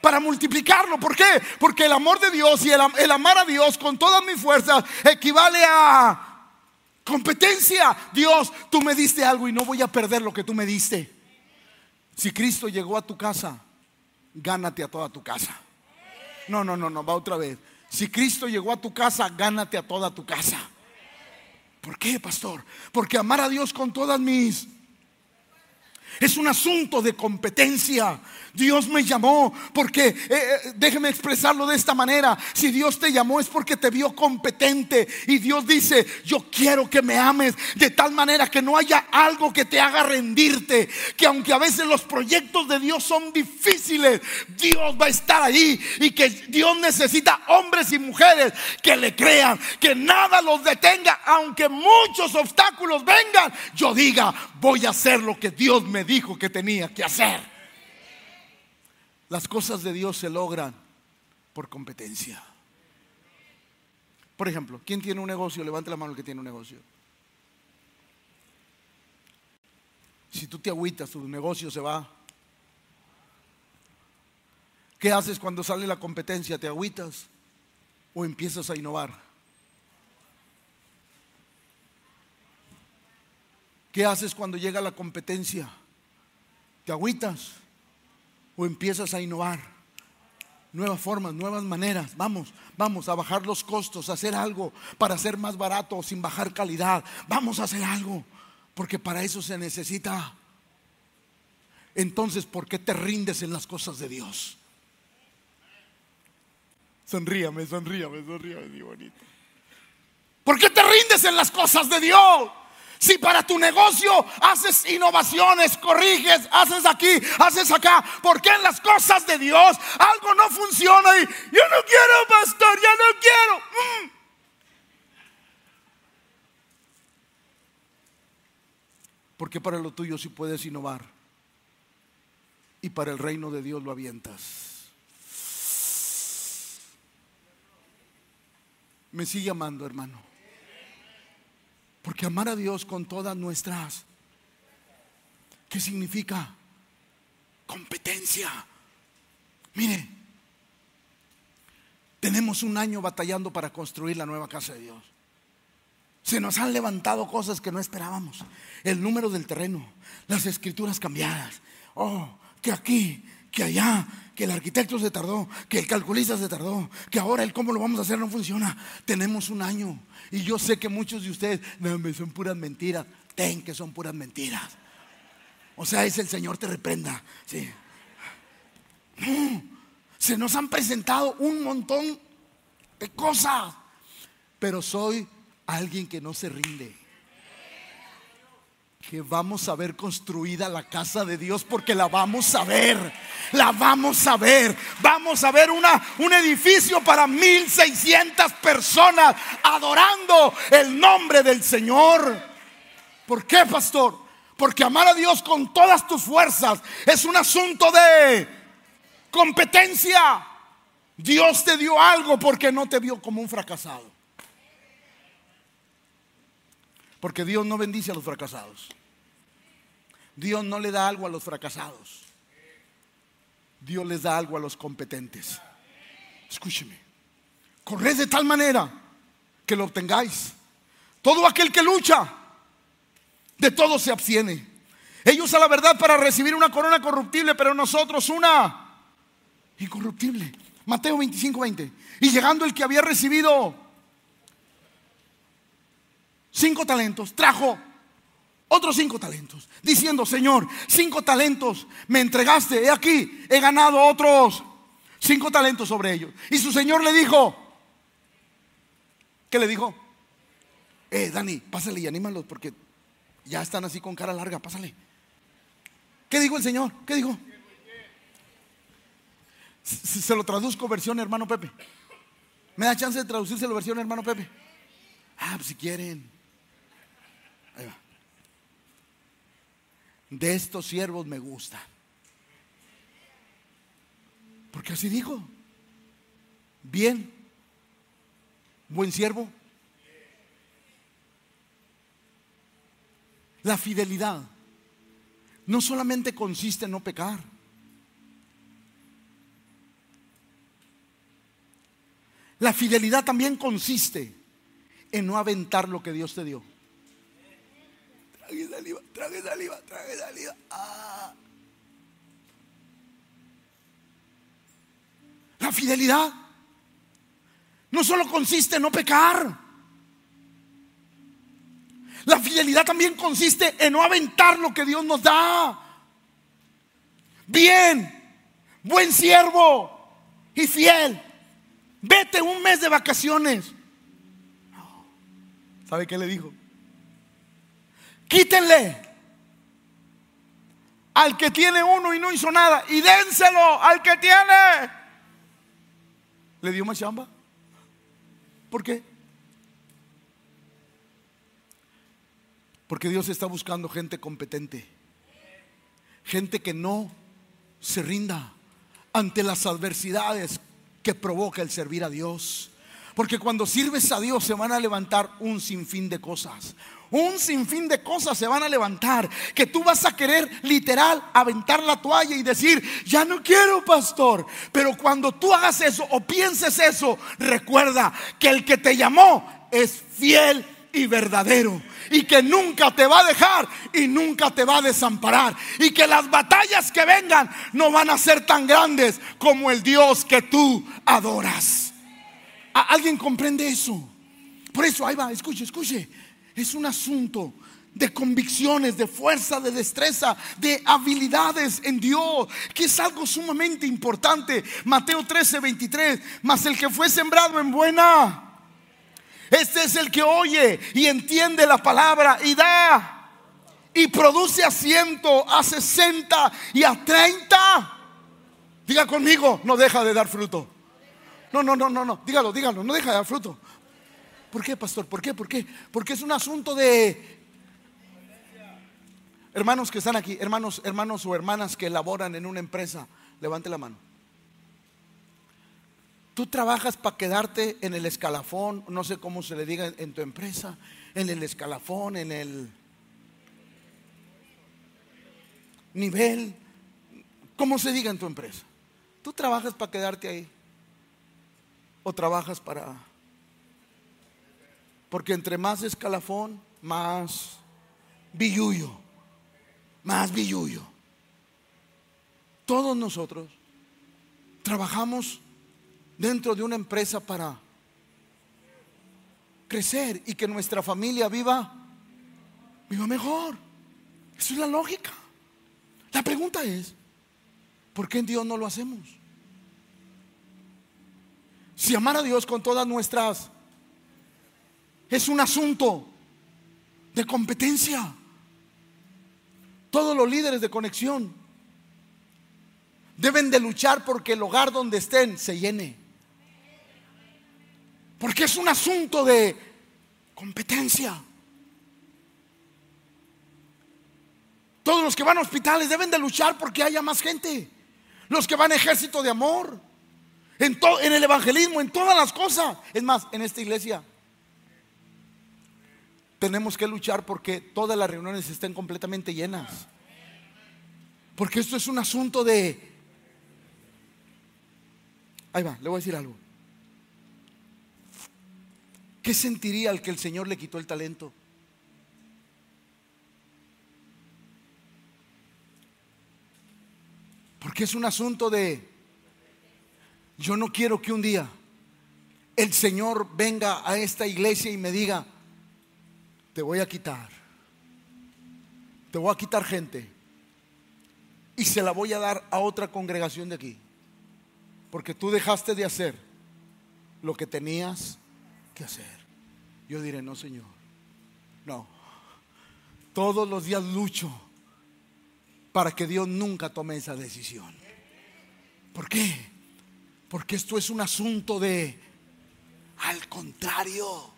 para multiplicarlo. ¿Por qué? Porque el amor de Dios y el, el amar a Dios con todas mis fuerzas equivale a competencia. Dios, tú me diste algo y no voy a perder lo que tú me diste. Si Cristo llegó a tu casa, gánate a toda tu casa. No, no, no, no, va otra vez. Si Cristo llegó a tu casa, gánate a toda tu casa. ¿Por qué, pastor? Porque amar a Dios con todas mis... Es un asunto de competencia. Dios me llamó porque, eh, eh, déjeme expresarlo de esta manera, si Dios te llamó es porque te vio competente. Y Dios dice, yo quiero que me ames de tal manera que no haya algo que te haga rendirte, que aunque a veces los proyectos de Dios son difíciles, Dios va a estar ahí y que Dios necesita hombres y mujeres que le crean, que nada los detenga, aunque muchos obstáculos vengan, yo diga, voy a hacer lo que Dios me dijo que tenía que hacer. Las cosas de Dios se logran por competencia. Por ejemplo, ¿quién tiene un negocio? Levante la mano el que tiene un negocio. Si tú te agüitas, tu negocio se va. ¿Qué haces cuando sale la competencia? ¿Te agüitas o empiezas a innovar? ¿Qué haces cuando llega la competencia? ¿Te agüitas o empiezas a innovar? Nuevas formas, nuevas maneras. Vamos, vamos a bajar los costos, a hacer algo para ser más barato sin bajar calidad. Vamos a hacer algo, porque para eso se necesita. Entonces, ¿por qué te rindes en las cosas de Dios? Sonríame, sonríame, sonríame, bonito. ¿Por qué te rindes en las cosas de Dios? Si para tu negocio haces innovaciones, corriges, haces aquí, haces acá, ¿por qué en las cosas de Dios algo no funciona y yo no quiero, pastor, ya no quiero? Mm. Porque para lo tuyo sí puedes innovar y para el reino de Dios lo avientas. Me sigue amando, hermano. Porque amar a Dios con todas nuestras, ¿qué significa? Competencia. Mire, tenemos un año batallando para construir la nueva casa de Dios. Se nos han levantado cosas que no esperábamos. El número del terreno, las escrituras cambiadas. Oh, que aquí, que allá, que el arquitecto se tardó, que el calculista se tardó, que ahora el cómo lo vamos a hacer no funciona. Tenemos un año. Y yo sé que muchos de ustedes, no, me son puras mentiras. Ten que son puras mentiras. O sea, es el Señor te reprenda. Sí. se nos han presentado un montón de cosas. Pero soy alguien que no se rinde que vamos a ver construida la casa de Dios porque la vamos a ver, la vamos a ver. Vamos a ver una, un edificio para 1600 personas adorando el nombre del Señor. ¿Por qué, pastor? Porque amar a Dios con todas tus fuerzas es un asunto de competencia. Dios te dio algo porque no te vio como un fracasado. Porque Dios no bendice a los fracasados. Dios no le da algo a los fracasados. Dios les da algo a los competentes. Escúcheme. Corred de tal manera que lo obtengáis. Todo aquel que lucha, de todo se abstiene. Ellos a la verdad para recibir una corona corruptible, pero nosotros una incorruptible. Mateo 25, 20. Y llegando el que había recibido cinco talentos, trajo otros cinco talentos, diciendo, Señor, cinco talentos me entregaste, he aquí, he ganado otros cinco talentos sobre ellos. Y su Señor le dijo, ¿qué le dijo? Eh, Dani, pásale y anímalos porque ya están así con cara larga, pásale. ¿Qué dijo el Señor? ¿Qué dijo? Se lo traduzco versión hermano Pepe. ¿Me da chance de traducirse la versión hermano Pepe? Ah, pues si quieren. De estos siervos me gusta. Porque así dijo. Bien. Buen siervo. La fidelidad no solamente consiste en no pecar. La fidelidad también consiste en no aventar lo que Dios te dio. Trague saliva, trague saliva, trague. Ah. La fidelidad no solo consiste en no pecar. La fidelidad también consiste en no aventar lo que Dios nos da. bien, buen siervo y fiel. Vete un mes de vacaciones. ¿Sabe qué le dijo? Quítenle al que tiene uno y no hizo nada y dénselo al que tiene. ¿Le dio más chamba? ¿Por qué? Porque Dios está buscando gente competente. Gente que no se rinda ante las adversidades que provoca el servir a Dios. Porque cuando sirves a Dios se van a levantar un sinfín de cosas. Un sinfín de cosas se van a levantar. Que tú vas a querer literal aventar la toalla y decir, ya no quiero pastor. Pero cuando tú hagas eso o pienses eso, recuerda que el que te llamó es fiel y verdadero. Y que nunca te va a dejar y nunca te va a desamparar. Y que las batallas que vengan no van a ser tan grandes como el Dios que tú adoras. ¿Alguien comprende eso? Por eso, ahí va, escuche, escuche. Es un asunto de convicciones, de fuerza, de destreza, de habilidades en Dios, que es algo sumamente importante. Mateo 13, 23, mas el que fue sembrado en buena, este es el que oye y entiende la palabra y da. Y produce a ciento, a sesenta y a treinta. Diga conmigo, no deja de dar fruto. No, no, no, no, no. Dígalo, dígalo. No deja de dar fruto. ¿Por qué, pastor? ¿Por qué? ¿Por qué? Porque es un asunto de hermanos que están aquí, hermanos, hermanos o hermanas que laboran en una empresa. Levante la mano. Tú trabajas para quedarte en el escalafón, no sé cómo se le diga en tu empresa, en el escalafón, en el nivel, ¿cómo se diga en tu empresa? Tú trabajas para quedarte ahí o trabajas para... Porque entre más escalafón, más billuyo, más billuyo. Todos nosotros trabajamos dentro de una empresa para crecer y que nuestra familia viva, viva mejor. Eso es la lógica. La pregunta es, ¿por qué en Dios no lo hacemos? Si amar a Dios con todas nuestras es un asunto de competencia. Todos los líderes de conexión deben de luchar porque el hogar donde estén se llene. Porque es un asunto de competencia. Todos los que van a hospitales deben de luchar porque haya más gente. Los que van a ejército de amor en, en el evangelismo, en todas las cosas. Es más, en esta iglesia tenemos que luchar porque todas las reuniones estén completamente llenas. Porque esto es un asunto de... Ahí va, le voy a decir algo. ¿Qué sentiría el que el Señor le quitó el talento? Porque es un asunto de yo no quiero que un día el Señor venga a esta iglesia y me diga, te voy a quitar, te voy a quitar gente y se la voy a dar a otra congregación de aquí, porque tú dejaste de hacer lo que tenías que hacer. Yo diré, no, Señor, no. Todos los días lucho para que Dios nunca tome esa decisión. ¿Por qué? Porque esto es un asunto de, al contrario,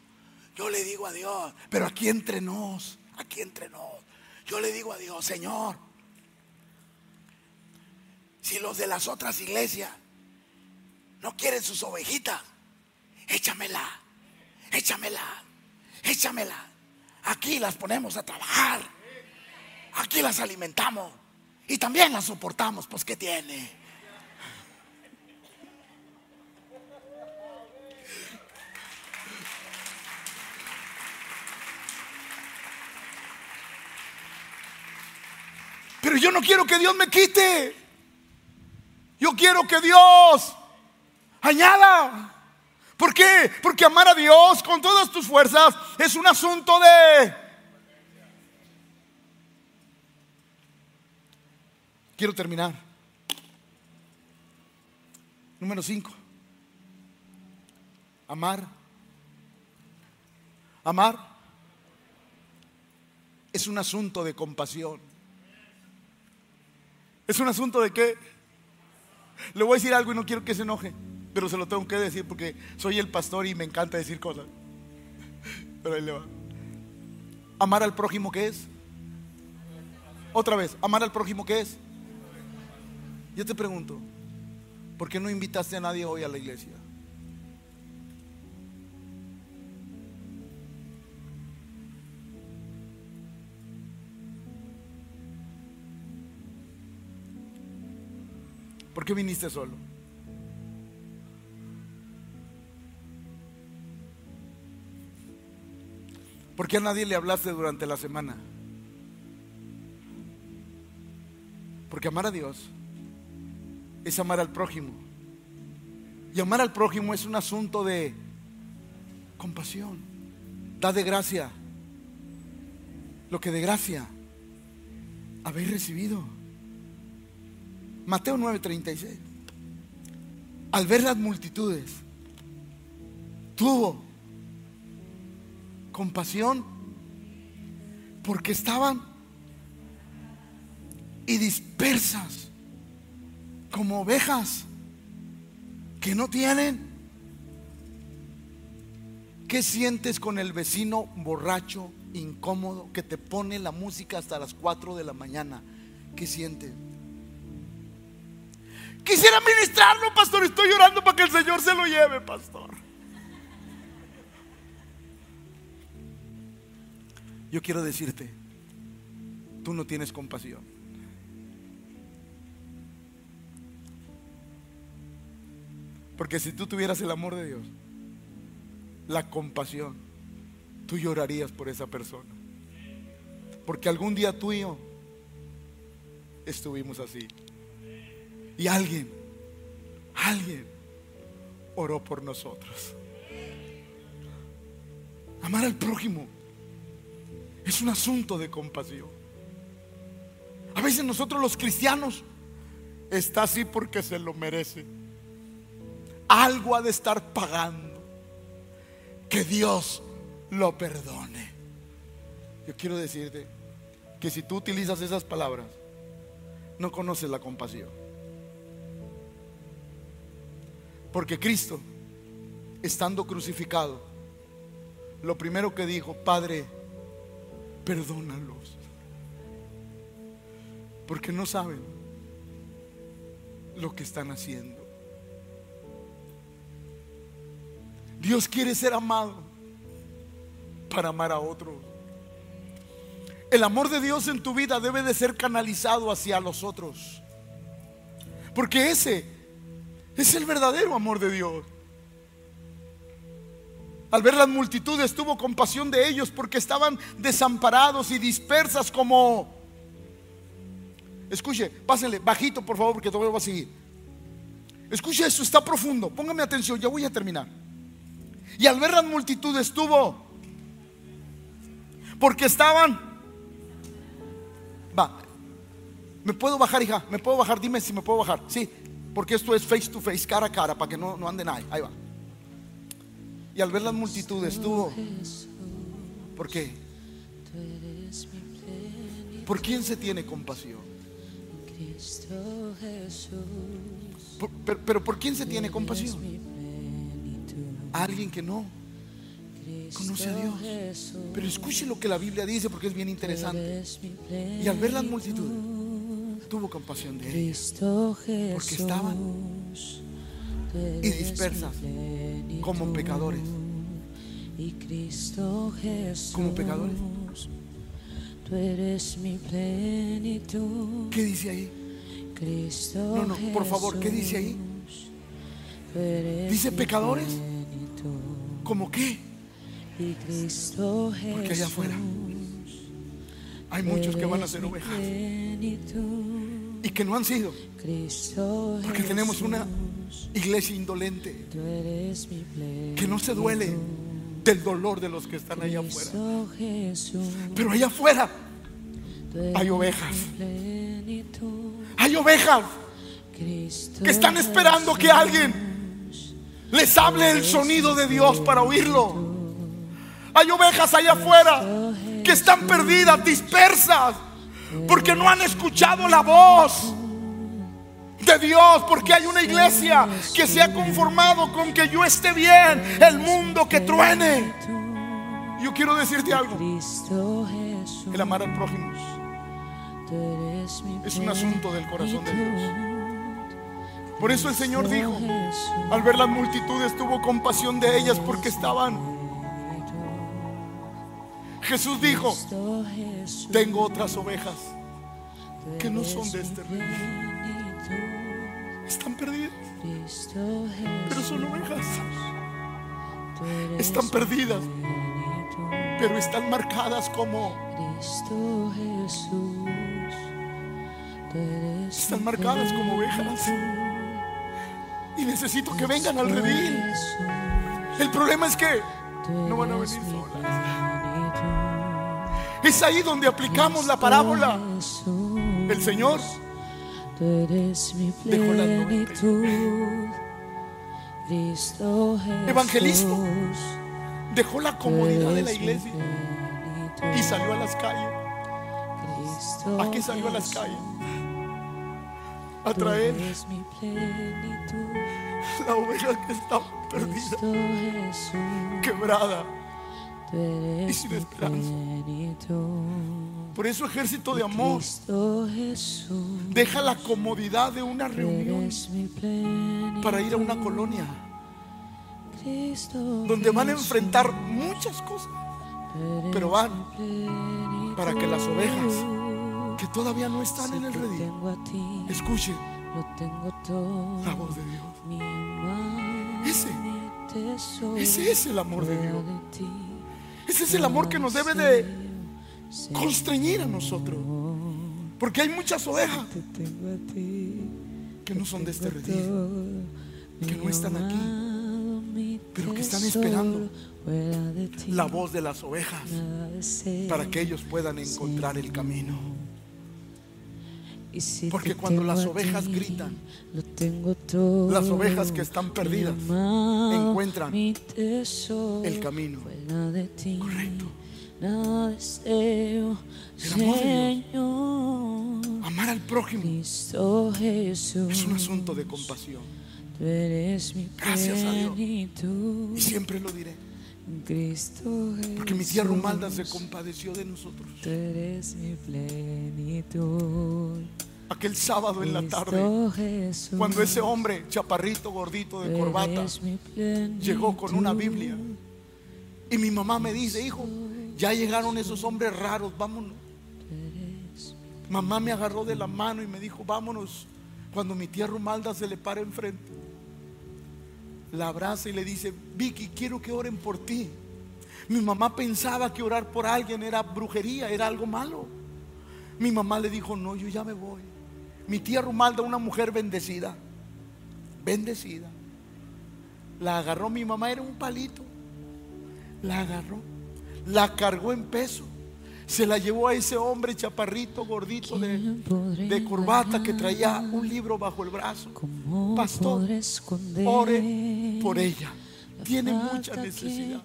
yo le digo a Dios, pero aquí entre nos, aquí entre nos, yo le digo a Dios, Señor, si los de las otras iglesias no quieren sus ovejitas, échamela, échamela, échamela. Aquí las ponemos a trabajar, aquí las alimentamos y también las soportamos, pues ¿qué tiene? Pero yo no quiero que Dios me quite. Yo quiero que Dios añada. ¿Por qué? Porque amar a Dios con todas tus fuerzas es un asunto de... Quiero terminar. Número cinco. Amar. Amar es un asunto de compasión. Es un asunto de que le voy a decir algo y no quiero que se enoje, pero se lo tengo que decir porque soy el pastor y me encanta decir cosas. Pero ahí le va. Amar al prójimo, ¿qué es? Otra vez, amar al prójimo, ¿qué es? Yo te pregunto, ¿por qué no invitaste a nadie hoy a la iglesia? ¿Por qué viniste solo? ¿Por qué a nadie le hablaste durante la semana? Porque amar a Dios es amar al prójimo. Y amar al prójimo es un asunto de compasión. Da de gracia lo que de gracia habéis recibido. Mateo 9:36. Al ver las multitudes, tuvo compasión porque estaban y dispersas como ovejas que no tienen. ¿Qué sientes con el vecino borracho, incómodo, que te pone la música hasta las 4 de la mañana? ¿Qué sientes? Quisiera ministrarlo, pastor. Estoy llorando para que el Señor se lo lleve, pastor. Yo quiero decirte, tú no tienes compasión. Porque si tú tuvieras el amor de Dios, la compasión, tú llorarías por esa persona. Porque algún día tú y yo estuvimos así. Y alguien, alguien oró por nosotros. Amar al prójimo es un asunto de compasión. A veces nosotros los cristianos está así porque se lo merece. Algo ha de estar pagando. Que Dios lo perdone. Yo quiero decirte que si tú utilizas esas palabras, no conoces la compasión. Porque Cristo, estando crucificado, lo primero que dijo, Padre, perdónalos. Porque no saben lo que están haciendo. Dios quiere ser amado para amar a otros. El amor de Dios en tu vida debe de ser canalizado hacia los otros. Porque ese es el verdadero amor de Dios. Al ver las multitudes tuvo compasión de ellos porque estaban desamparados y dispersas como... Escuche, pásenle bajito por favor porque todavía va a seguir. Escuche esto, está profundo. Póngame atención, ya voy a terminar. Y al ver las multitudes tuvo... Porque estaban... Va. ¿Me puedo bajar, hija? ¿Me puedo bajar? Dime si me puedo bajar. Sí, porque esto es face to face, cara a cara, para que no, no anden ahí. Ahí va. Y al ver las multitudes tuvo. ¿Por qué? ¿Por quién se tiene compasión? pero, ¿por quién se tiene compasión? alguien que no conoce a Dios. Pero escuche lo que la Biblia dice porque es bien interesante. Y al ver las multitudes, tuvo compasión de ellos. Porque estaban y dispersas como pecadores. Como pecadores. Tú eres mi plenitud. ¿Qué dice ahí? No, no, por favor, ¿qué dice ahí? Dice pecadores. ¿Cómo qué? Porque allá afuera hay muchos que van a ser ovejas y que no han sido. Porque tenemos una iglesia indolente que no se duele del dolor de los que están allá afuera. Pero allá afuera hay ovejas. Hay ovejas que están esperando que alguien les hable el sonido de Dios para oírlo. Hay ovejas allá afuera que están perdidas, dispersas, porque no han escuchado la voz de Dios, porque hay una iglesia que se ha conformado con que yo esté bien, el mundo que truene. Yo quiero decirte algo, el amar al prójimo es un asunto del corazón de Dios. Por eso el Señor dijo, al ver las multitudes tuvo compasión de ellas porque estaban. Jesús dijo, tengo otras ovejas que no son de este reino. Están perdidas, pero son ovejas. Están perdidas, pero están marcadas como están marcadas como ovejas. Y necesito que vengan al redil. El problema es que no van a venir solas. Es ahí donde aplicamos la parábola. El Señor dejó la Evangelista dejó la comodidad de la iglesia y salió a las calles. ¿A qué salió a las calles? a traer la oveja que está perdida, quebrada y sin esperanza. Por eso ejército de amor. Deja la comodidad de una reunión para ir a una colonia donde van a enfrentar muchas cosas, pero van para que las ovejas que todavía no están en el redil, escuchen la voz de Dios. Ese, ese es el amor de Dios. Ese es el amor que nos debe de constreñir a nosotros. Porque hay muchas ovejas que no son de este redil, que no están aquí, pero que están esperando la voz de las ovejas para que ellos puedan encontrar el camino. Porque cuando las ovejas gritan, las ovejas que están perdidas encuentran el camino correcto. Amar al prójimo es un asunto de compasión. Gracias a Dios. Y siempre lo diré. Porque mi tía Romalda se compadeció de nosotros. Aquel sábado en la tarde, cuando ese hombre, chaparrito, gordito, de corbata, llegó con una Biblia. Y mi mamá me dice, hijo, ya llegaron esos hombres raros, vámonos. Mamá me agarró de la mano y me dijo, vámonos. Cuando mi tía Romalda se le para enfrente la abraza y le dice, Vicky, quiero que oren por ti. Mi mamá pensaba que orar por alguien era brujería, era algo malo. Mi mamá le dijo, no, yo ya me voy. Mi tía Rumalda, una mujer bendecida, bendecida, la agarró mi mamá, era un palito. La agarró, la cargó en peso se la llevó a ese hombre chaparrito, gordito de, corbata que traía un libro bajo el brazo. Pastor, ore por ella. Tiene mucha necesidad.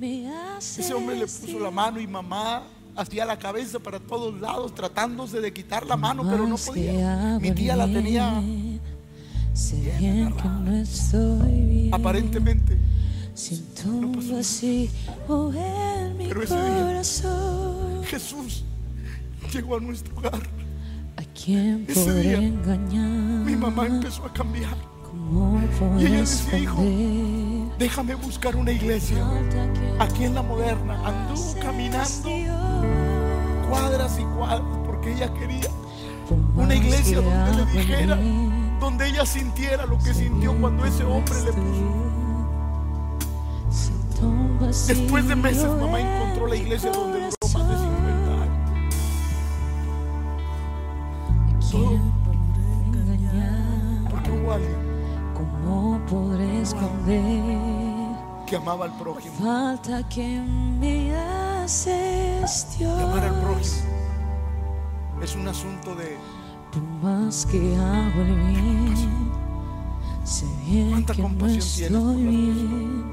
Ese hombre le puso la mano y mamá hacía la cabeza para todos lados, tratándose de quitar la mano, pero no podía. Mi tía la tenía aparentemente. No pasó. Pero ese día Jesús llegó a nuestro hogar. ¿A quién Ese día, engañar? Mi mamá empezó a cambiar. ¿Cómo Y ella decía, hijo, déjame buscar una iglesia. Aquí en la moderna. Anduvo caminando cuadras y cuadras porque ella quería una iglesia donde le dijera, donde ella sintiera lo que sintió cuando ese hombre le puso. Después de meses, mamá encontró la iglesia donde que amaba al prójimo. Falta que me haces Y amar al Dios. prójimo es un asunto de Por más que hago el bien, sé bien ¿Cuánta que no compasión tienes por estoy bien.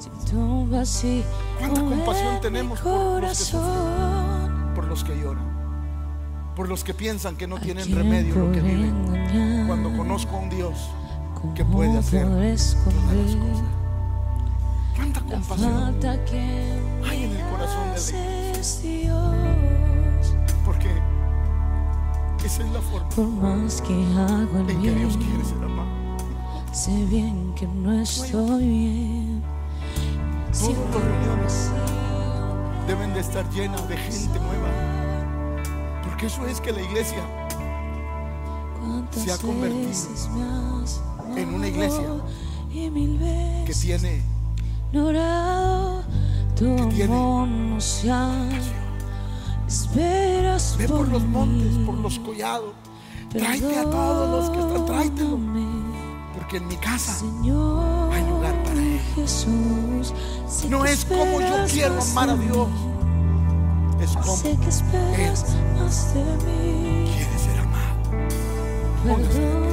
Siento un vacío ¿Cuánta compasión tenemos por los que corazón. por los que lloran, por los que piensan que no ¿A tienen remedio lo que viven. Cuando conozco a un Dios ¿Cómo que puede hacer todas las cosas. ¿Cuánta compasión hay en el corazón de Dios? Porque esa es la forma Por más que hago el en que Dios quiere ser amado. sé bien que no estoy bien. Siento las reuniones Deben de estar llenas de gente nueva. Porque eso es que la iglesia ¿Cuántas se ha convertido en una iglesia que tiene ignorado tu amor no se esperas Ve por, por los montes, por los collados. Tráete a todos los que están, tráetelo. Porque en mi casa Señor hay lugar para ellos. Jesús no es como yo quiero amar a Dios, es como Sé que esperas más de mí. quiere ser amado. Póngase.